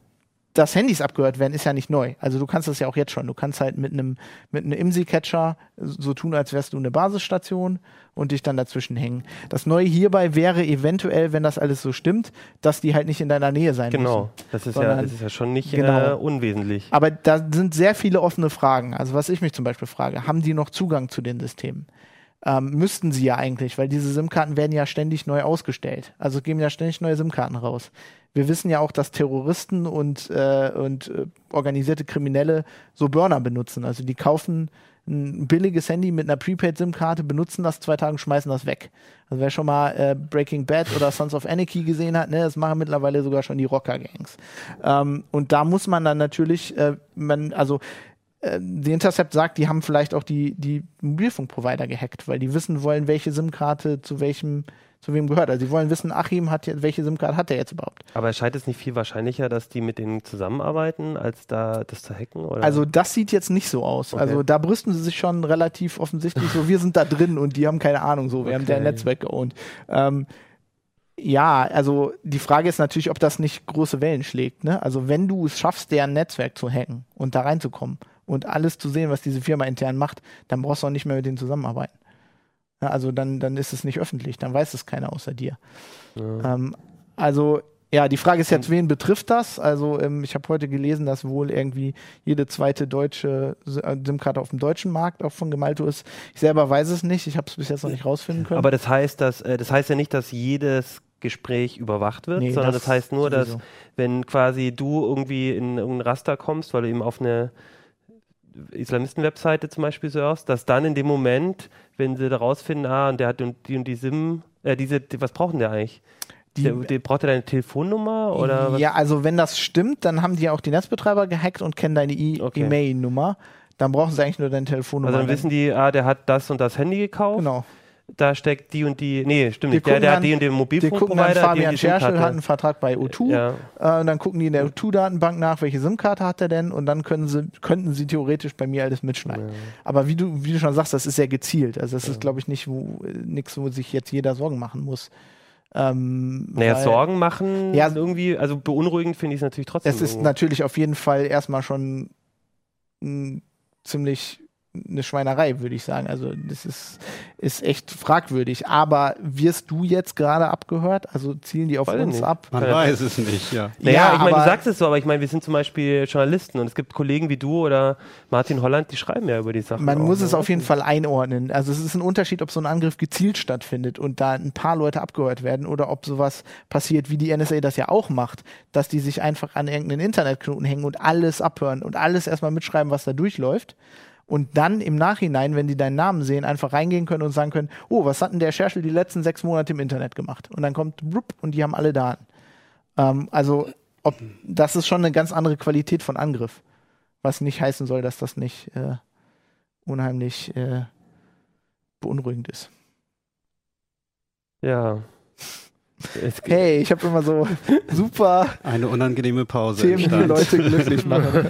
dass Handys abgehört werden, ist ja nicht neu. Also du kannst das ja auch jetzt schon. Du kannst halt mit einem mit einem IMSI-Catcher so tun, als wärst du eine Basisstation und dich dann dazwischen hängen. Das Neue hierbei wäre eventuell, wenn das alles so stimmt, dass die halt nicht in deiner Nähe sein müssen. Genau. Das ist ja, das ist ja schon nicht Genau. äh, unwesentlich. Aber da sind sehr viele offene Fragen. Also was ich mich zum Beispiel frage, haben die noch Zugang zu den Systemen? Ähm, müssten sie ja eigentlich, weil diese SIM-Karten werden ja ständig neu ausgestellt. Also geben ja ständig neue SIM-Karten raus. Wir wissen ja auch, dass Terroristen und, äh, und äh, organisierte Kriminelle so Burner benutzen. Also die kaufen ein billiges Handy mit einer Prepaid-SIM-Karte, benutzen das zwei Tage und schmeißen das weg. Also wer schon mal äh, Breaking Bad oder Sons of Anarchy gesehen hat, ne, das machen mittlerweile sogar schon die Rocker-Gangs. Ähm, und da muss man dann natürlich, äh, man, also The Intercept sagt, die haben vielleicht auch die, die Mobilfunkprovider gehackt, weil die wissen wollen, welche SIM-Karte zu welchem, zu wem gehört. Also sie wollen wissen, Achim hat jetzt, welche SIM-Karte hat er jetzt überhaupt? Aber scheint es nicht viel wahrscheinlicher, dass die mit denen zusammenarbeiten, als da das zu hacken? Oder? Also das sieht jetzt nicht so aus. Okay. Also da brüsten sie sich schon relativ offensichtlich so, wir sind da drin und die haben keine Ahnung so, wir haben Okay. deren Netzwerk geowned. Ähm, ja, also die Frage ist natürlich, ob das nicht große Wellen schlägt. Ne? Also wenn du es schaffst, deren Netzwerk zu hacken und da reinzukommen und alles zu sehen, was diese Firma intern macht, dann brauchst du auch nicht mehr mit denen zusammenarbeiten. Ja, also dann, dann ist es nicht öffentlich, dann weiß es keiner außer dir. ja. Ähm, also ja, die Frage ist jetzt, wen betrifft das? Also ähm, ich habe heute gelesen, dass wohl irgendwie jede zweite deutsche äh, SIM-Karte auf dem deutschen Markt auch von Gemalto ist. Ich selber weiß es nicht, ich habe es bis jetzt noch nicht rausfinden können. Aber das heißt, dass, äh, das heißt ja nicht, dass jedes Gespräch überwacht wird, Nee, sondern das das, heißt nur, dass sowieso. wenn quasi du irgendwie in irgendein Raster kommst, weil du eben auf eine Islamisten-Webseite zum Beispiel surfst, dass dann in dem Moment, wenn sie da rausfinden, ah, und der hat die und die SIM, äh, diese, die, was brauchen der eigentlich? Die- der, der, braucht er deine Telefonnummer oder was? ja, also wenn das stimmt, dann haben die ja auch die Netzbetreiber gehackt und kennen deine E- Okay. E-Mail-Nummer. Dann brauchen sie eigentlich nur deine Telefonnummer. Also dann wissen die, ah, der hat das und das Handy gekauft, Genau. Da steckt die und die, nee, stimmt Die nicht, der, der dann- hat die und den Die gucken dann, Mobilfunkprovider, Fabian Scherschel hat einen Vertrag bei O2. Ja. Äh, und dann gucken die in der O2-Datenbank nach, welche SIM-Karte hat er denn und dann können sie, könnten sie theoretisch bei mir alles mitschneiden. Aber wie du, wie du schon sagst, das ist sehr gezielt. Also das ist, glaube ich, nicht wo, nichts, wo sich jetzt jeder Sorgen machen muss. Ähm, Naja, weil Sorgen machen Ja. irgendwie, also beunruhigend finde ich es natürlich trotzdem. Es ist irgendwo. natürlich auf jeden Fall erstmal schon mh, ziemlich eine Schweinerei, würde ich sagen. Also das ist, ist echt fragwürdig. Aber wirst du jetzt gerade abgehört? Also zielen die auf Weiß uns nicht. ab? Man Ja. weiß es nicht, ja. Naja, Ja, ich meine, du sagst es so, aber ich meine, wir sind zum Beispiel Journalisten und es gibt Kollegen wie du oder Martin Holland, die schreiben ja über die Sachen. Man auch, muss ne? es auf jeden Fall einordnen. Also es ist ein Unterschied, ob so ein Angriff gezielt stattfindet und da ein paar Leute abgehört werden oder ob sowas passiert, wie die NSA das ja auch macht, dass die sich einfach an irgendeinen Internetknoten hängen und alles abhören und alles erstmal mitschreiben, was da durchläuft. Und dann im Nachhinein, wenn die deinen Namen sehen, einfach reingehen können und sagen können, oh, was hat denn der Scherschel die letzten sechs Monate im Internet gemacht? Und dann kommt brupp, und die haben alle Daten. Ähm, also ob, das ist schon eine ganz andere Qualität von Angriff. Was nicht heißen soll, dass das nicht äh, unheimlich äh, beunruhigend ist. Ja. Hey, ich habe immer so super Eine unangenehme Pause Themen, die. Leute glücklich machen.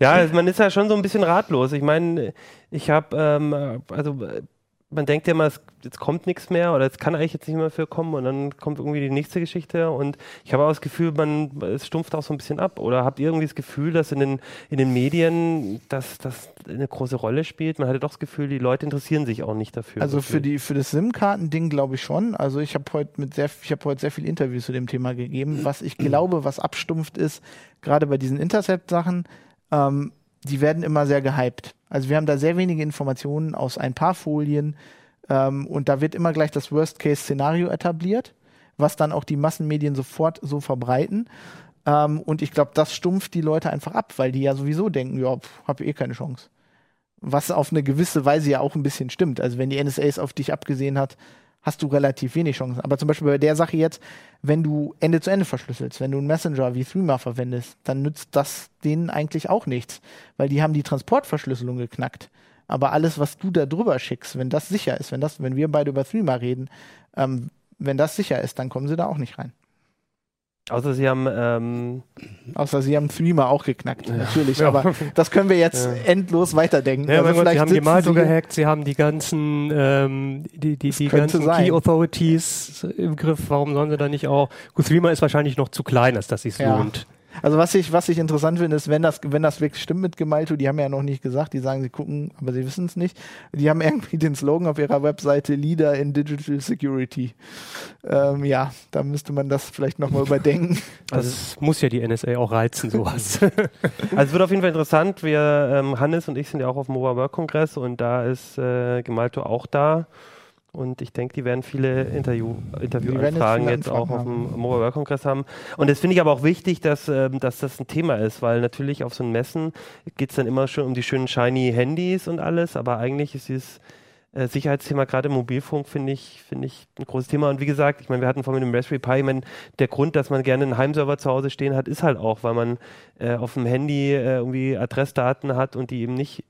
Ja, man ist ja schon so ein bisschen ratlos. Ich meine, ich habe, ähm, also äh, man denkt ja immer, es, jetzt kommt nichts mehr oder es kann eigentlich jetzt nicht mehr für kommen und dann kommt irgendwie die nächste Geschichte und ich habe auch das Gefühl, man es stumpft auch so ein bisschen ab. Oder habt ihr irgendwie das Gefühl, dass in den, in den Medien das, das eine große Rolle spielt? Man hatte doch das Gefühl, die Leute interessieren sich auch nicht dafür. also für die für das SIM-Karten-Ding glaube ich schon. Also ich habe heute mit sehr ich habe heute sehr viele Interviews zu dem Thema gegeben. Was ich glaube, was abstumpft ist, gerade bei diesen Intercept-Sachen, ähm, die werden immer sehr gehypt. Also wir haben da sehr wenige Informationen aus ein paar Folien ähm, und da wird immer gleich das Worst-Case-Szenario etabliert, was dann auch die Massenmedien sofort so verbreiten. Ähm, und ich glaube, das stumpft die Leute einfach ab, weil die ja sowieso denken, ja, pff, hab eh keine Chance. Was auf eine gewisse Weise ja auch ein bisschen stimmt. Also wenn die NSA es auf dich abgesehen hat, hast du relativ wenig Chancen. Aber zum Beispiel bei der Sache jetzt, wenn du Ende zu Ende verschlüsselst, wenn du einen Messenger wie Threema verwendest, dann nützt das denen eigentlich auch nichts, weil die haben die Transportverschlüsselung geknackt. Aber alles, was du da drüber schickst, wenn das sicher ist, wenn das, wenn wir beide über Threema reden, ähm, wenn das sicher ist, dann kommen sie da auch nicht rein. Außer sie haben ähm, Außer sie haben Threema auch geknackt, natürlich. Aber das können wir jetzt Ja. endlos weiterdenken. Ja, Also Gott, sie haben die Malto gehackt, sie haben die ganzen, ähm, die, die, die ganzen sein. Key Authorities im Griff. Warum sollen sie da nicht auch? Gut, Threema ist wahrscheinlich noch zu klein, als dass es Ja. lohnt. Also was ich, was ich interessant finde, ist, wenn das, wenn das wirklich stimmt mit Gemalto, die haben ja noch nicht gesagt, die sagen, sie gucken, aber sie wissen es nicht. Die haben irgendwie den Slogan auf ihrer Webseite Leader in Digital Security. Ähm, ja, da müsste man das vielleicht nochmal überdenken. Das muss ja die NSA auch reizen, sowas. Also es wird auf jeden Fall interessant. Wir, ähm, Hannes und ich sind ja auch auf dem Mobile World Kongress und da ist äh, Gemalto auch da. Und ich denke, die werden viele Interview, jetzt Interviewanfragen viele jetzt, auch auf Anfragen dem Mobile World Kongress haben. Und das finde ich aber auch wichtig, dass, ähm, dass das ein Thema ist, weil natürlich auf so einem Messen geht es dann immer schon um die schönen shiny Handys und alles, aber eigentlich ist dieses äh, Sicherheitsthema gerade im Mobilfunk finde ich, finde ich ein großes Thema. Und wie gesagt, ich meine, wir hatten vorhin mit dem Raspberry Pi, ich meine, der Grund, dass man gerne einen Heimserver zu Hause stehen hat, ist halt auch, weil man äh, auf dem Handy äh, irgendwie Adressdaten hat und die eben nicht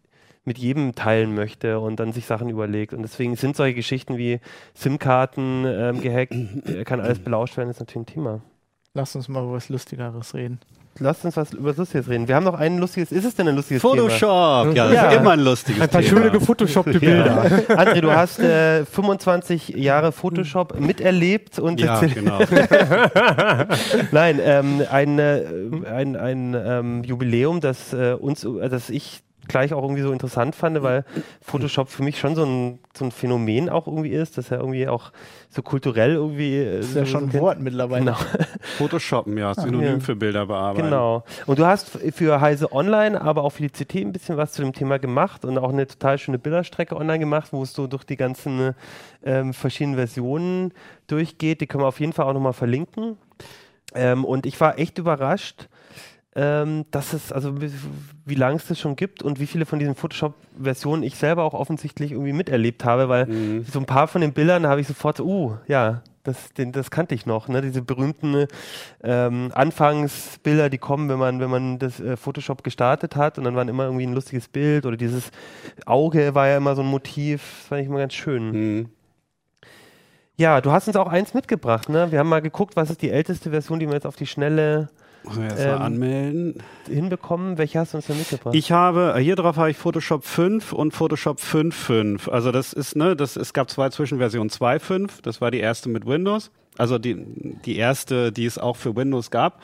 mit jedem teilen möchte und dann sich Sachen überlegt. Und deswegen sind solche Geschichten wie SIM-Karten ähm, gehackt, äh, kann alles belauscht werden, ist natürlich ein Thema. Lass uns mal über was Lustigeres reden. Lasst uns was über Lustiges reden. Wir haben noch ein lustiges, ist es denn ein lustiges Thema? Photoshop, ja, das Ja. ist immer ein lustiges Ein paar Thema. schöne gefotoshoppte Bilder. André, du hast äh, 25 Jahre Photoshop miterlebt und Ja, genau. Nein, ähm, ein, äh, ein, ein ähm, Jubiläum, das äh, uns, äh, das ich gleich auch irgendwie so interessant fand, weil Photoshop für mich schon so ein, so ein Phänomen auch irgendwie ist, dass er irgendwie auch so kulturell irgendwie. äh, Das ist ja so- schon ein Wort mittlerweile. Genau. Photoshoppen, ja, Synonym ja. für Bilder bearbeiten. Genau. Und du hast für Heise Online, aber auch für die CT ein bisschen was zu dem Thema gemacht und auch eine total schöne Bilderstrecke online gemacht, wo es so durch die ganzen ähm, verschiedenen Versionen durchgeht. Die können wir auf jeden Fall auch nochmal verlinken. Ähm, und ich war echt überrascht, ähm, dass es, also wie, lange es das schon gibt und wie viele von diesen Photoshop-Versionen ich selber auch offensichtlich irgendwie miterlebt habe, weil Mhm. so ein paar von den Bildern habe ich sofort so, uh, ja, das, den, das kannte ich noch, ne? Diese berühmten ähm, Anfangsbilder, die kommen, wenn man, wenn man das äh, Photoshop gestartet hat und dann war immer irgendwie ein lustiges Bild oder dieses Auge war ja immer so ein Motiv, das fand ich immer ganz schön. Mhm. Ja, du hast uns auch eins mitgebracht, ne? Wir haben mal geguckt, was ist die älteste Version, die wir jetzt auf die Schnelle Muss ich erst Ähm, anmelden. hinbekommen. Welche hast du uns denn mitgebracht? Ich habe, hier drauf habe ich Photoshop 5 und Photoshop 5.5. Also das ist, ne, das, es gab zwei Zwischenversionen 2.5, das war die erste mit Windows. Also die, die erste, die es auch für Windows gab.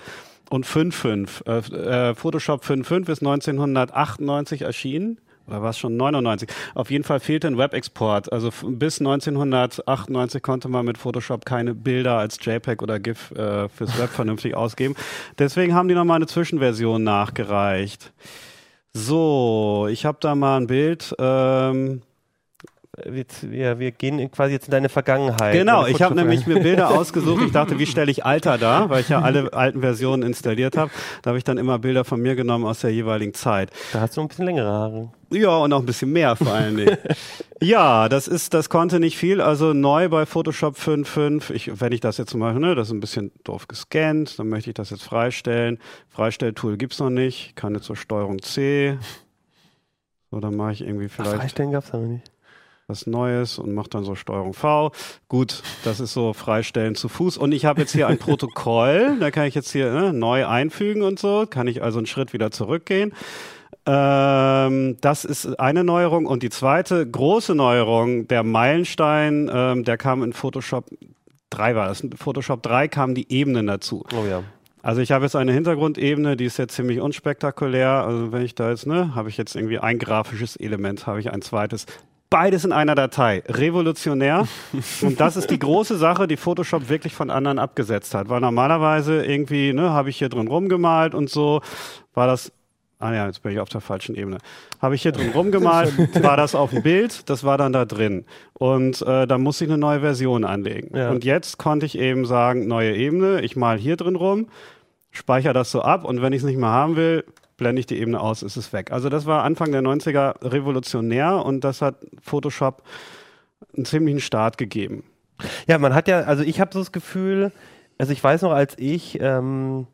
Und 5.5. Äh, äh, Photoshop 5.5 ist 1998 erschienen. Oder war es schon 99? Auf jeden Fall fehlte ein Webexport. Also bis 1998 konnte man mit Photoshop keine Bilder als JPEG oder GIF äh, fürs Web vernünftig ausgeben. Deswegen haben die nochmal eine Zwischenversion nachgereicht. So, ich habe da mal ein Bild. Ähm, Jetzt, ja, wir gehen quasi jetzt in deine Vergangenheit. genau, ich habe nämlich mir Bilder ausgesucht. Ich dachte, wie stelle ich Alter dar, weil ich ja alle alten Versionen installiert habe. Da habe ich dann immer Bilder von mir genommen aus der jeweiligen Zeit. Da hast du ein bisschen längere Haare. Ja, und auch ein bisschen mehr vor allen Dingen. ja, das ist, das konnte nicht viel. Also neu bei Photoshop 5.5. Ich, wenn ich das jetzt mache, ne, das ist ein bisschen doof gescannt, dann möchte ich das jetzt freistellen. Freistelltool gibt's noch nicht. Ich kann jetzt zur Steuerung C. So, dann mache ich irgendwie Ach, vielleicht Freistellen gab es noch nicht. was Neues und mache dann so Steuerung V. Gut, das ist so Freistellen zu Fuß. Und ich habe jetzt hier ein Protokoll, da kann ich jetzt hier ne, neu einfügen und so, kann ich also einen Schritt wieder zurückgehen. Ähm, das ist eine Neuerung. Und die zweite große Neuerung, der Meilenstein, ähm, der kam in Photoshop 3 war das. In Photoshop 3 kamen die Ebenen dazu. Oh ja. Also ich habe jetzt eine Hintergrundebene, die ist jetzt ziemlich unspektakulär. Also wenn ich da jetzt, ne, habe ich jetzt irgendwie ein grafisches Element, habe ich ein zweites. Beides in einer Datei. Revolutionär. Und das ist die große Sache, die Photoshop wirklich von anderen abgesetzt hat. Weil normalerweise irgendwie, ne, habe ich hier drin rumgemalt und so, war das ah ja, jetzt bin ich auf der falschen Ebene. Habe ich hier drin rumgemalt, war das auf dem Bild, das war dann da drin. Und äh, da musste ich eine neue Version anlegen. Ja. Und jetzt konnte ich eben sagen, neue Ebene, ich mal hier drin rum, speichere das so ab und wenn ich es nicht mehr haben will, blende ich die Ebene aus, ist es weg. Also das war Anfang der 90er revolutionär und das hat Photoshop einen ziemlichen Start gegeben. Ja, man hat ja, also ich habe so das Gefühl, also ich weiß noch, als ich ähm,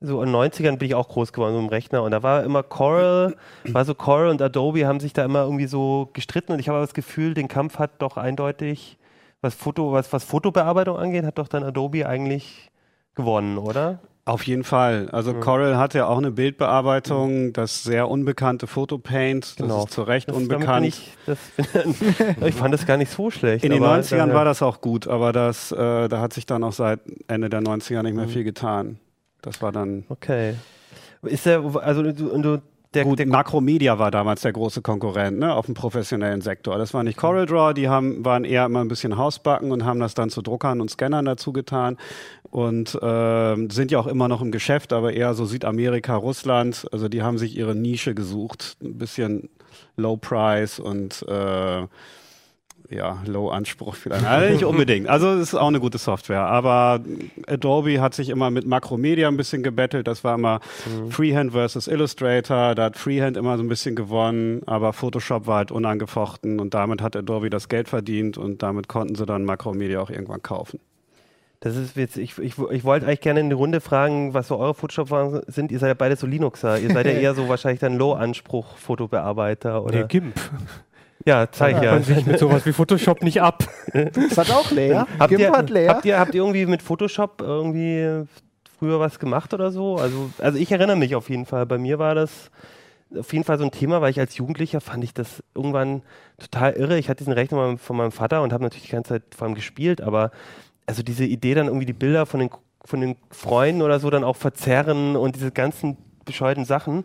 so in den 90ern bin ich auch groß geworden, so im Rechner und da war immer Coral, war so Coral und Adobe haben sich da immer irgendwie so gestritten und ich habe aber das Gefühl, den Kampf hat doch eindeutig, was Foto, was, was Fotobearbeitung angeht, hat doch dann Adobe eigentlich gewonnen, oder? Auf jeden Fall. Also Mhm. Coral hat ja auch eine Bildbearbeitung, das sehr unbekannte Photopaint, das Genau. ist zu Recht Das- unbekannt. Ich, das, ich fand das gar nicht so schlecht. In den aber, 90ern äh, war das auch gut, aber das, äh, da hat sich dann auch seit Ende der 90er nicht mehr Mhm. viel getan. Das war dann Okay. Ist der, also du, du der, gut. der Macromedia war damals der große Konkurrent ne, auf dem professionellen Sektor. Das war nicht CorelDRAW, die haben, waren eher immer ein bisschen Hausbacken und haben das dann zu Druckern und Scannern dazu getan und ähm, sind ja auch immer noch im Geschäft, aber eher so Südamerika, Russland. Also die haben sich ihre Nische gesucht, ein bisschen Low Price und äh, ja, Low-Anspruch vielleicht. Also nicht unbedingt. Also es ist auch eine gute Software. Aber Adobe hat sich immer mit Macromedia ein bisschen gebettelt. Das war immer Freehand versus Illustrator. Da hat Freehand immer so ein bisschen gewonnen. Aber Photoshop war halt unangefochten. Und damit hat Adobe das Geld verdient. Und damit konnten sie dann Macromedia auch irgendwann kaufen. Das ist jetzt, ich, ich, ich wollte eigentlich gerne in die Runde fragen, was so eure Photoshop sind. Ihr seid ja beide so Linuxer. Ihr seid ja eher so wahrscheinlich dann Low-Anspruch-Fotobearbeiter, oder? Nee, GIMP. Ja, zeig ja. man sich mit sowas wie Photoshop nicht ab. Das hat auch leer. Habt ihr, hat leer. habt, ihr, habt ihr irgendwie mit Photoshop irgendwie früher was gemacht oder so? Also, also ich erinnere mich auf jeden Fall. Bei mir war das auf jeden Fall so ein Thema, weil ich als Jugendlicher fand ich das irgendwann total irre. Ich hatte diesen Rechner mal von meinem Vater und habe natürlich die ganze Zeit vor allem gespielt, aber also diese Idee dann irgendwie die Bilder von den, von den Freunden oder so dann auch verzerren und diese ganzen bescheuerten Sachen.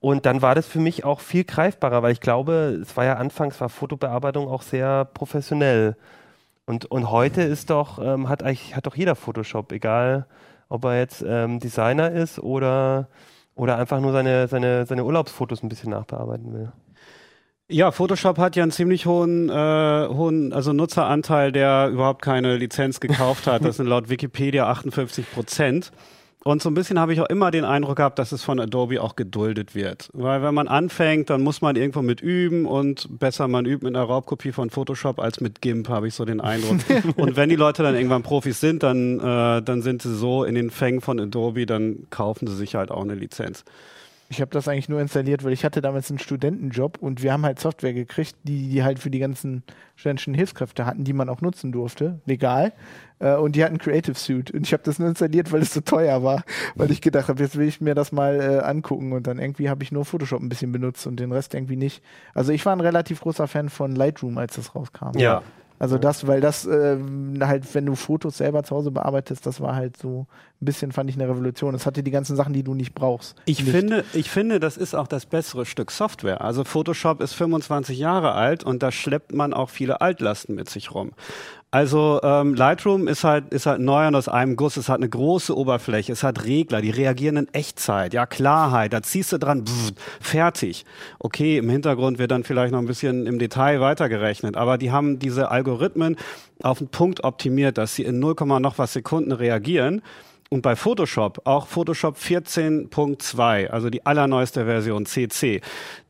Und dann war das für mich auch viel greifbarer, weil ich glaube, es war ja anfangs, war Fotobearbeitung auch sehr professionell. Und, und heute ist doch, ähm, hat eigentlich, hat doch jeder Photoshop, egal ob er jetzt ähm, Designer ist oder, oder einfach nur seine, seine, seine Urlaubsfotos ein bisschen nachbearbeiten will. Ja, Photoshop hat ja einen ziemlich hohen, äh, hohen also Nutzeranteil, der überhaupt keine Lizenz gekauft hat. Das sind laut Wikipedia 58 Prozent. Und so ein bisschen habe ich auch immer den Eindruck gehabt, dass es von Adobe auch geduldet wird. Weil wenn man anfängt, dann muss man irgendwo mit üben und besser man übt mit einer Raubkopie von Photoshop als mit GIMP, habe ich so den Eindruck. und wenn die Leute dann irgendwann Profis sind, dann, äh, dann sind sie so in den Fängen von Adobe, dann kaufen sie sich halt auch eine Lizenz. Ich habe das eigentlich nur installiert, weil ich hatte damals einen Studentenjob und wir haben halt Software gekriegt, die, die halt für die ganzen studentischen Hilfskräfte hatten, die man auch nutzen durfte, legal. Äh, und die hatten Creative Suite. Und ich habe das nur installiert, weil es so teuer war, weil ich gedacht habe, jetzt will ich mir das mal äh, angucken. Und dann irgendwie habe ich nur Photoshop ein bisschen benutzt und den Rest irgendwie nicht. Also ich war ein relativ großer Fan von Lightroom, als das rauskam. Ja. Also das, weil das ähm, halt, wenn du Fotos selber zu Hause bearbeitest, das war halt so ein bisschen, fand ich, eine Revolution. Es hatte die ganzen Sachen, die du nicht brauchst. Ich nicht. finde, ich finde, das ist auch das bessere Stück Software. Also Photoshop ist 25 Jahre alt und da schleppt man auch viele Altlasten mit sich rum. Also ähm, Lightroom ist halt ist halt neu und aus einem Guss. Es hat eine große Oberfläche, es hat Regler, die reagieren in Echtzeit, ja Klarheit. Da ziehst du dran, pff, fertig. Okay, im Hintergrund wird dann vielleicht noch ein bisschen im Detail weitergerechnet, aber die haben diese Algorithmen auf den Punkt optimiert, dass sie in 0, noch was Sekunden reagieren. Und bei Photoshop, auch Photoshop 14.2, also die allerneueste Version CC,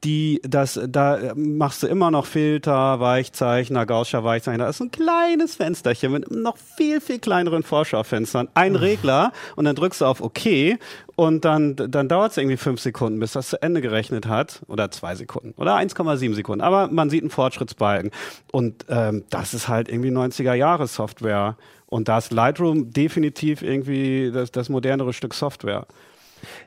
die, das, da machst du immer noch Filter, Weichzeichner, Gaußscher Weichzeichner. Da ist ein kleines Fensterchen mit noch viel, viel kleineren Vorschaufenstern. Ein Regler und dann drückst du auf OK und dann, dann dauert es irgendwie fünf Sekunden, bis das zu Ende gerechnet hat. Oder zwei Sekunden. Oder 1,7 Sekunden. Aber man sieht einen Fortschrittsbalken. Und ähm, das ist halt irgendwie 90er Jahre Software. Und da ist Lightroom definitiv irgendwie das, das modernere Stück Software.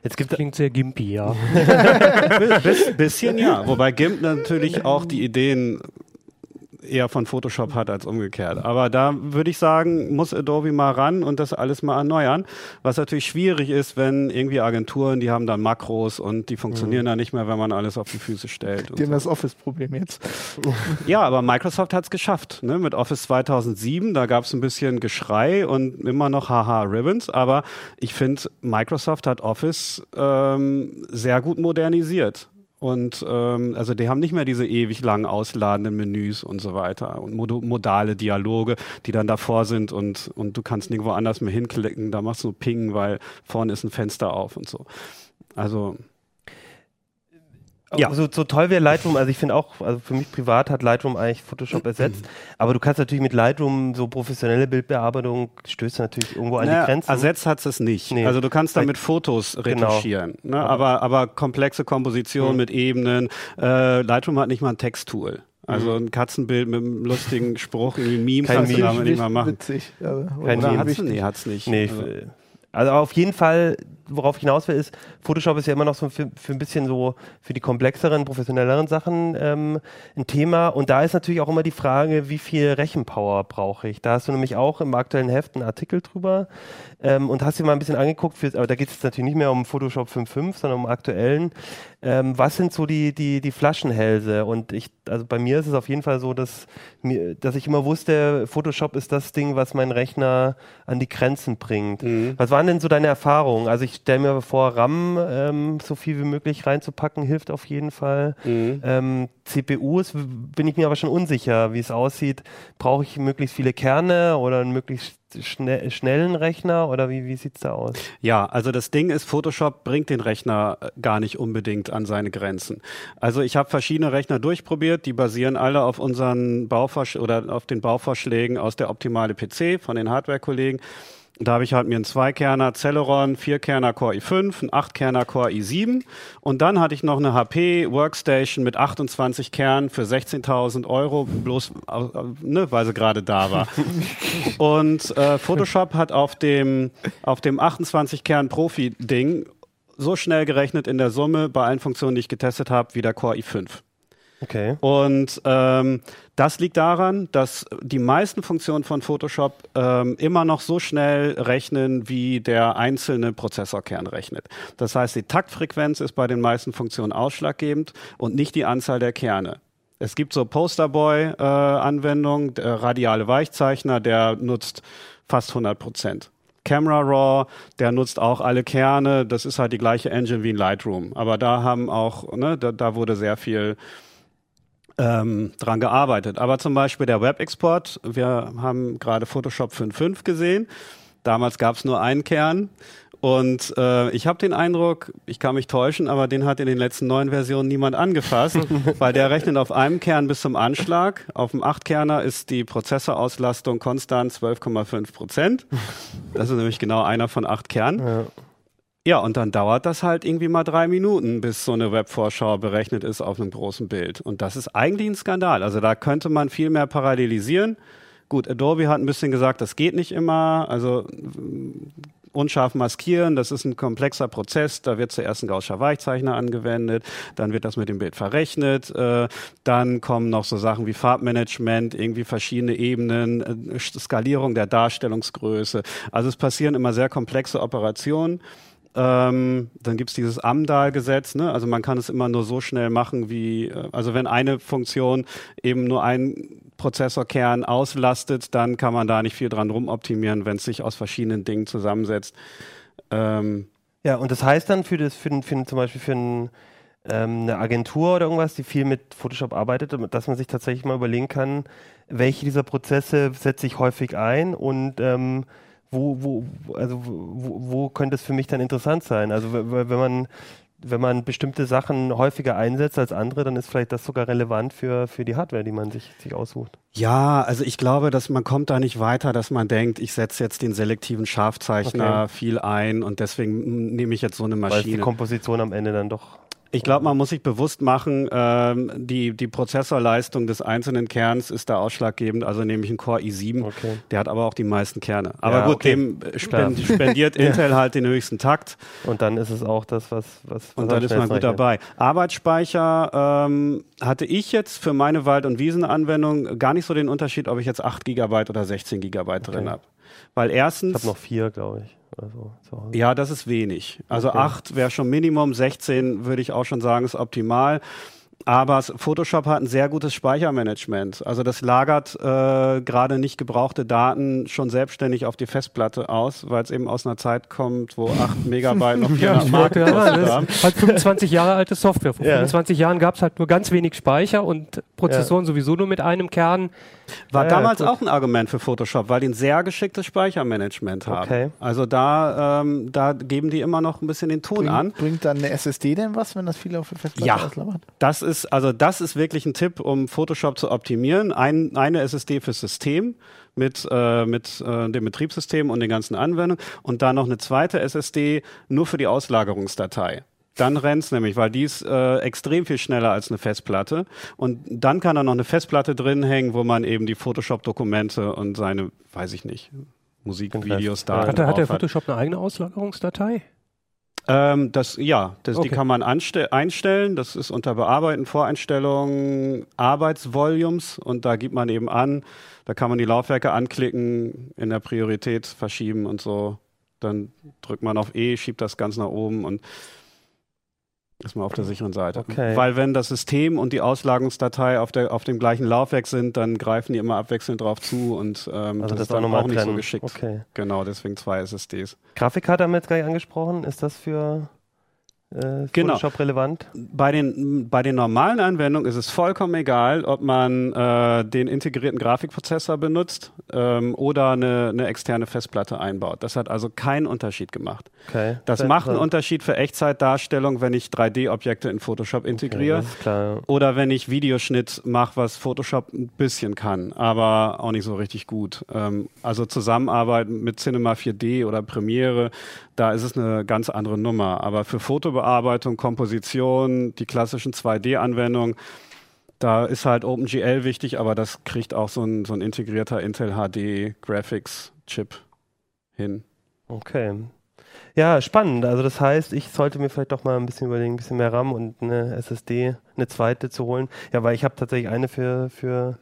Jetzt gibt Klingt sehr gimpy, ja. Bis, bisschen ja. Wobei GIMP natürlich auch die Ideen eher von Photoshop hat als umgekehrt. Aber da würde ich sagen, muss Adobe mal ran und das alles mal erneuern. Was natürlich schwierig ist, wenn irgendwie Agenturen, die haben dann Makros und die funktionieren dann nicht mehr, wenn man alles auf die Füße stellt. und Die haben so. das Office-Problem jetzt. Ja, aber Microsoft hat es geschafft. Ne? Mit Office 2007, da gab es ein bisschen Geschrei und immer noch haha Ribbons. Aber ich finde, Microsoft hat Office ähm, sehr gut modernisiert. Und ähm, also die haben nicht mehr diese ewig lang ausladenden Menüs und so weiter und modale Dialoge, die dann davor sind und, und du kannst nirgendwo anders mehr hinklicken, da machst du Ping, weil vorne ist ein Fenster auf und so. Also Ja. So, so toll wäre Lightroom, also ich finde auch, also für mich privat hat Lightroom eigentlich Photoshop ersetzt, aber du kannst natürlich mit Lightroom so professionelle Bildbearbeitung stößt natürlich irgendwo an Naja, die Grenzen. Ersetzt hat es nicht. Nee. Also du kannst damit Vielleicht- Fotos Genau. retuschieren, ne? aber, aber komplexe Kompositionen Mhm. mit Ebenen. Äh, Lightroom hat nicht mal ein Texttool. Also Mhm. ein Katzenbild mit einem lustigen Spruch, irgendwie ein Meme Kein kannst du Meme. damit nicht mal machen. Witzig. Aber, Kein oder Meme. Hat's, nee, hat's nicht. Nee, ich, also, äh, also auf jeden Fall, worauf ich hinaus will, ist, Photoshop ist ja immer noch so für, für ein bisschen so für die komplexeren, professionelleren Sachen ähm, ein Thema. Und da ist natürlich auch immer die Frage, wie viel Rechenpower brauche ich? Da hast du nämlich auch im aktuellen Heft einen Artikel drüber ähm, und hast dir mal ein bisschen angeguckt, für, aber da geht es natürlich nicht mehr um Photoshop 5.5, sondern um aktuellen. Ähm, was sind so die, die, die Flaschenhälse? Und ich, also bei mir ist es auf jeden Fall so, dass, mir, dass ich immer wusste, Photoshop ist das Ding, was meinen Rechner an die Grenzen bringt. Mhm. Was waren denn so deine Erfahrungen? Also ich stelle mir vor, RAM ähm, so viel wie möglich reinzupacken, hilft auf jeden Fall. Mhm. Ähm, CPUs bin ich mir aber schon unsicher, wie es aussieht. Brauche ich möglichst viele Kerne oder möglichst schne schnellen Rechner oder wie, wie sieht es da aus? Ja, also das Ding ist, Photoshop bringt den Rechner gar nicht unbedingt an seine Grenzen. Also ich habe verschiedene Rechner durchprobiert, die basieren alle auf unseren Bauvorsch oder auf den Bauvorschlägen aus der optimale PC von den Hardware-Kollegen. Da habe ich halt mir einen Zweikerner Celeron, Vierkerner Core i5, einen Achtkerner Core i7 und dann hatte ich noch eine HP Workstation mit 28 Kernen für 16.000 Euro, bloß äh, ne, weil sie gerade da war. Und äh, Photoshop hat auf dem, auf dem 28-Kern-Profi-Ding so schnell gerechnet in der Summe bei allen Funktionen, die ich getestet habe, wie der Core i5. Okay. Und ähm, das liegt daran, dass die meisten Funktionen von Photoshop ähm, immer noch so schnell rechnen, wie der einzelne Prozessorkern rechnet. Das heißt, die Taktfrequenz ist bei den meisten Funktionen ausschlaggebend und nicht die Anzahl der Kerne. Es gibt so Posterboy-Anwendungen, der radiale Weichzeichner, der nutzt fast 100 Prozent. Camera Raw, der nutzt auch alle Kerne. Das ist halt die gleiche Engine wie in Lightroom. Aber da haben auch, ne, da, da wurde sehr viel ähm, dran gearbeitet. Aber zum Beispiel der Web-Export, wir haben gerade Photoshop 5.5 gesehen. Damals gab es nur einen Kern. Und äh, ich habe den Eindruck, ich kann mich täuschen, aber den hat in den letzten neun Versionen niemand angefasst, weil der rechnet auf einem Kern bis zum Anschlag. Auf dem Achtkerner ist die Prozessorauslastung konstant 12,5 Prozent. Das ist nämlich genau einer von acht Kernen. Ja. Ja, und dann dauert das halt irgendwie mal drei Minuten, bis so eine Webvorschau berechnet ist auf einem großen Bild. Und das ist eigentlich ein Skandal. Also da könnte man viel mehr parallelisieren. Gut, Adobe hat ein bisschen gesagt, das geht nicht immer. Also mm, unscharf maskieren, das ist ein komplexer Prozess. Da wird zuerst ein Gaußscher Weichzeichner angewendet, dann wird das mit dem Bild verrechnet, äh, dann kommen noch so Sachen wie Farbmanagement, irgendwie verschiedene Ebenen, äh, Skalierung der Darstellungsgröße. Also es passieren immer sehr komplexe Operationen. Ähm, dann gibt's dieses Amdahl-Gesetz, ne? also man kann es immer nur so schnell machen, wie, äh, also wenn eine Funktion eben nur einen Prozessorkern auslastet, dann kann man da nicht viel dran rumoptimieren, wenn es sich aus verschiedenen Dingen zusammensetzt. Ähm, Ja, und das heißt dann für das, für, den- für den- zum Beispiel für ein, ähm, eine Agentur oder irgendwas, die viel mit Photoshop arbeitet, dass man sich tatsächlich mal überlegen kann, welche dieser Prozesse setze ich häufig ein und ähm, wo, wo, also wo, wo könnte es für mich dann interessant sein? Also wenn man wenn man bestimmte Sachen häufiger einsetzt als andere, dann ist vielleicht das sogar relevant für, für die Hardware, die man sich, sich aussucht. Ja, also ich glaube, dass man kommt da nicht weiter, dass man denkt, ich setze jetzt den selektiven Scharfzeichner Okay. viel ein und deswegen nehme ich jetzt so eine Weil es die Maschine. Komposition am Ende dann doch Ich glaube, man muss sich bewusst machen, ähm, die, die Prozessorleistung des einzelnen Kerns ist da ausschlaggebend, also nämlich ein Core i7, Okay. der hat aber auch die meisten Kerne. Aber Ja, gut, okay. dem spend, spendiert Intel halt den höchsten Takt Und dann ist es auch das, was. was, was und dann ist man gut rechnet. dabei. Arbeitsspeicher ähm, hatte ich jetzt für meine Wald- und Wiesenanwendung gar nicht so den Unterschied, ob ich jetzt 8 GB oder 16 GB drin Okay. habe. Weil erstens. Ich habe noch vier, glaube ich. Oder so, zu Hause. Ja, das ist wenig. Also Okay. 8 wäre schon Minimum, 16 würde ich auch schon sagen, ist optimal. Aber Photoshop hat ein sehr gutes Speichermanagement. Also das lagert äh, gerade nicht gebrauchte Daten schon selbstständig auf die Festplatte aus, weil es eben aus einer Zeit kommt, wo 8 Megabyte noch 400 ich Mark ja haben. ist halt 25 Jahre alte Software. Vor Ja. 25 Jahren gab es halt nur ganz wenig Speicher und Prozessoren sowieso nur mit einem Kern. War Ja, ja, damals gut. auch ein Argument für Photoshop, weil die ein sehr geschicktes Speichermanagement haben. Okay. Also da, ähm, da geben die immer noch ein bisschen den Ton an. Bringt, bringt dann eine SSD denn was, wenn das viel auf der Festplatte Ja. auslabert? Das ist, also das ist wirklich ein Tipp, um Photoshop zu optimieren. Ein, eine SSD fürs System mit, äh, mit äh, dem Betriebssystem und den ganzen Anwendungen und dann noch eine zweite SSD nur für die Auslagerungsdatei. Dann rennt's nämlich, weil die ist äh, extrem viel schneller als eine Festplatte. Und dann kann da noch eine Festplatte drin hängen, wo man eben die Photoshop-Dokumente und seine, weiß ich nicht, Musikvideos da Hat, der- hat der. Photoshop eine eigene Auslagerungsdatei? Ähm, das, ja, das, die Okay. kann man einstellen. Das ist unter Bearbeiten, Voreinstellungen, Arbeitsvolumes und da gibt man eben an, da kann man die Laufwerke anklicken, in der Priorität verschieben und so. Dann drückt man auf E, schiebt das ganz nach oben und ist man auf der sicheren Seite. Okay. Weil wenn das System und die Auslagungsdatei auf, der, auf dem gleichen Laufwerk sind, dann greifen die immer abwechselnd drauf zu und ähm, Also das, das, ist auch dann nochmal auch nicht so geschickt. Okay. Genau, deswegen zwei SSDs. Grafikkarte haben wir jetzt gar nicht angesprochen. Ist das für äh, Genau. Photoshop relevant? Bei den, bei den normalen Anwendungen ist es vollkommen egal, ob man äh, den integrierten Grafikprozessor benutzt ähm, oder eine, eine externe Festplatte einbaut. Das hat also keinen Unterschied gemacht. Okay. Das Sehr macht einen. Unterschied für Echtzeitdarstellung, wenn ich 3D-Objekte in Photoshop Okay, integriere. klar. Oder wenn ich Videoschnitt mache, was Photoshop ein bisschen kann, aber auch nicht so richtig gut. Ähm, also Zusammenarbeiten mit Cinema 4D oder Premiere, da ist es eine ganz andere Nummer. Aber für Fotobearbeitung, Komposition, die klassischen 2D-Anwendungen, da ist halt OpenGL wichtig, aber das kriegt auch so ein, so ein integrierter Intel HD Graphics Chip hin. Okay. Ja, spannend. Also das heißt, ich sollte mir vielleicht doch mal ein bisschen überlegen, ein bisschen mehr RAM und eine SSD, eine zweite zu holen. Ja, weil ich habe tatsächlich eine für für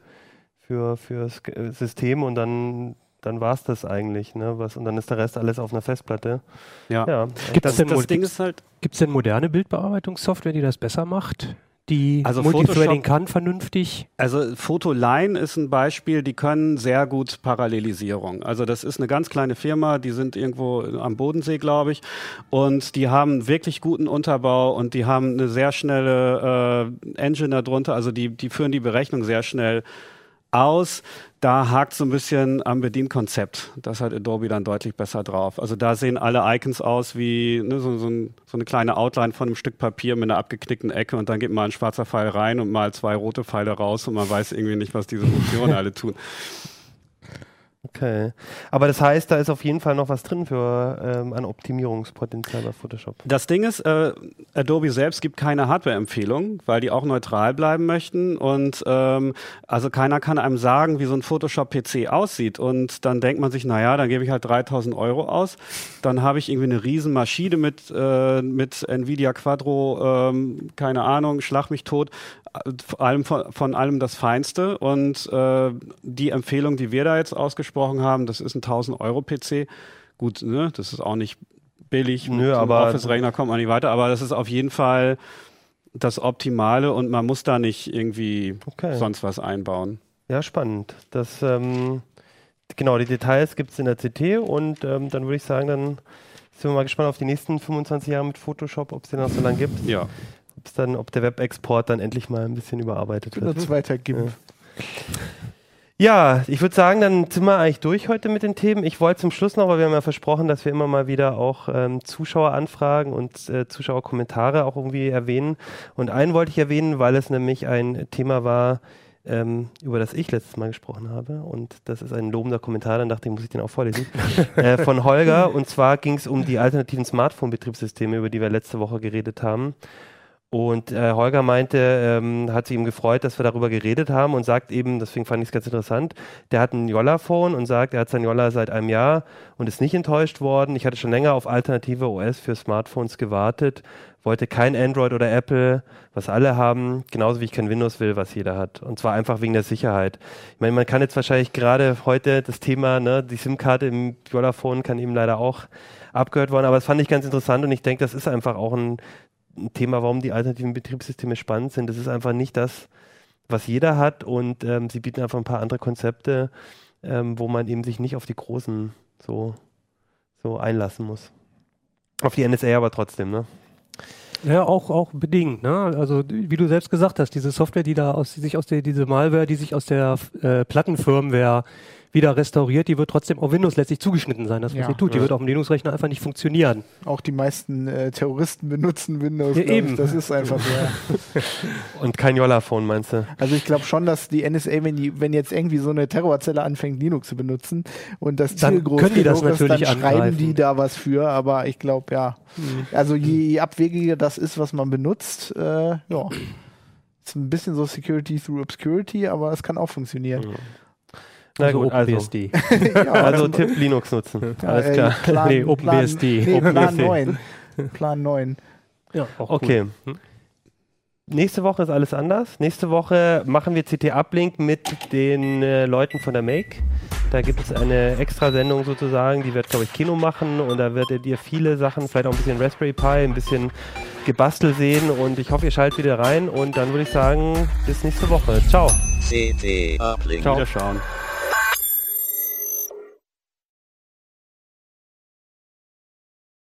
für äh, System und dann dann war es das eigentlich, ne? Was und dann ist der Rest alles auf einer Festplatte. Ja. Ja. Gibt's Das, denn das Ding gibt's- ist halt, Gibt es denn moderne Bildbearbeitungssoftware, die das besser macht? Die Also Multithreading Photoshop- kann vernünftig? Also Photoline ist ein Beispiel, die können sehr gut Parallelisierung. Also das ist eine ganz kleine Firma, die sind irgendwo am Bodensee, glaube ich, und die haben wirklich guten Unterbau und die haben eine sehr schnelle äh, Engine darunter, also die, die führen die Berechnung sehr schnell aus. Da hakt so ein bisschen am Bedienkonzept. Das hat Adobe dann deutlich besser drauf. Also da sehen alle Icons aus wie ne, so, so, ein, so eine kleine Outline von einem Stück Papier mit einer abgeknickten Ecke und dann geht mal ein schwarzer Pfeil rein und mal zwei rote Pfeile raus und man weiß irgendwie nicht, was diese Funktionen alle tun. Okay. Aber das heißt, da ist auf jeden Fall noch was drin für ähm, an Optimierungspotenzial bei Photoshop. Das Ding ist, äh, Adobe selbst gibt keine Hardware-Empfehlung, weil die auch neutral bleiben möchten und ähm, also keiner kann einem sagen, wie so ein Photoshop-PC aussieht und dann denkt man sich, naja, dann gebe ich halt 3000 Euro aus, dann habe ich irgendwie eine riesen Maschine mit, äh, mit Nvidia Quadro, ähm, keine Ahnung, schlag mich tot, vor allem von, von allem das Feinste und äh, die Empfehlung, die wir da jetzt ausgesprochen haben, das ist ein 1000 Euro PC. Gut, ne, das ist auch nicht billig. Nö, aber- Office-Rechner kommt man nicht weiter, aber das ist auf jeden Fall das Optimale und man muss da nicht irgendwie Okay. sonst was einbauen. Ja, spannend. Das, ähm, genau, die Details gibt es in der CT und ähm, dann würde ich sagen, dann sind wir mal gespannt auf die nächsten 25 Jahre mit Photoshop, ob es den noch so lange gibt. Ja. Ob's dann, ob der Webexport dann endlich mal ein bisschen überarbeitet wird. zweiter GIMP. Ja, ich würde sagen, dann sind wir eigentlich durch heute mit den Themen. Ich wollte zum Schluss noch, weil wir haben ja versprochen, dass wir immer mal wieder auch ähm, Zuschaueranfragen und äh, Zuschauerkommentare auch irgendwie erwähnen. Und einen wollte ich erwähnen, weil es nämlich ein Thema war, ähm, über das ich letztes Mal gesprochen habe. Und das ist ein lobender Kommentar, dann dachte ich, muss ich den auch vorlesen. äh, von Holger. Und zwar ging es um die alternativen Smartphone-Betriebssysteme, über die wir letzte Woche geredet haben. Und äh, Holger meinte, ähm, hat sich ihm gefreut, dass wir darüber geredet haben und sagt eben, deswegen fand ich es ganz interessant, der hat ein Yolla-Phone und sagt, er hat sein Yolla seit einem Jahr und ist nicht enttäuscht worden. Ich hatte schon länger auf alternative OS für Smartphones gewartet, wollte kein Android oder Apple, was alle haben, genauso wie ich kein Windows will, was jeder hat. Und zwar einfach wegen der Sicherheit. Ich meine, man kann jetzt wahrscheinlich gerade heute das Thema, ne, die SIM-Karte im Yolla-Phone kann eben leider auch abgehört worden, aber das fand ich ganz interessant und ich denke, das ist einfach auch ein ein Thema, warum die alternativen Betriebssysteme spannend sind. Das ist einfach nicht das, was jeder hat und ähm, sie bieten einfach ein paar andere Konzepte, ähm, wo man eben sich nicht auf die großen so, so einlassen muss. Auf die NSA aber trotzdem, ne? Ja, auch, auch bedingt. Ne? Also wie du selbst gesagt hast, diese Software, die da aus, sich aus der, diese Malware, die sich aus der äh, Plattenfirmware wieder restauriert, die wird trotzdem auf Windows letztlich zugeschnitten sein, das was Ja. sie tut. Die Ja. wird auf dem Linux-Rechner einfach nicht funktionieren. Auch die meisten äh, Terroristen benutzen Windows. Ja, glaub ich. eben. Das ist einfach so. ja. Und kein Yolla-Phone, meinst du? Also ich glaube schon, dass die NSA, wenn die, wenn jetzt irgendwie so eine Terrorzelle anfängt, Linux zu benutzen und das Dann Ziel groß können die das genug ist, natürlich dann schreiben angreifen. die da was für. Aber ich glaube, ja. Mhm. Also je abwegiger das ist, was man benutzt, äh, ja. Ist ein bisschen so Security through Obscurity, aber es kann auch funktionieren. Na also gut, also, OpenBSD. ja, also Tipp Linux nutzen. Alles äh, klar. Plan, Nee, Plan, OpenBSD. nee, Plan OpenBSD. 9. Plan 9. Ja, auch Okay. Nächste Woche ist alles anders. Nächste Woche machen wir CT Uplink mit den äh, Leuten von der Make. Da gibt es eine Extra-Sendung sozusagen, die wird, glaube ich, Kino machen und da werdet ihr viele Sachen, vielleicht auch ein bisschen Raspberry Pi, ein bisschen Gebastel sehen und ich hoffe, ihr schaltet wieder rein und dann würde ich sagen, bis nächste Woche. Ciao. CT Uplink. Ciao. Wiederschauen.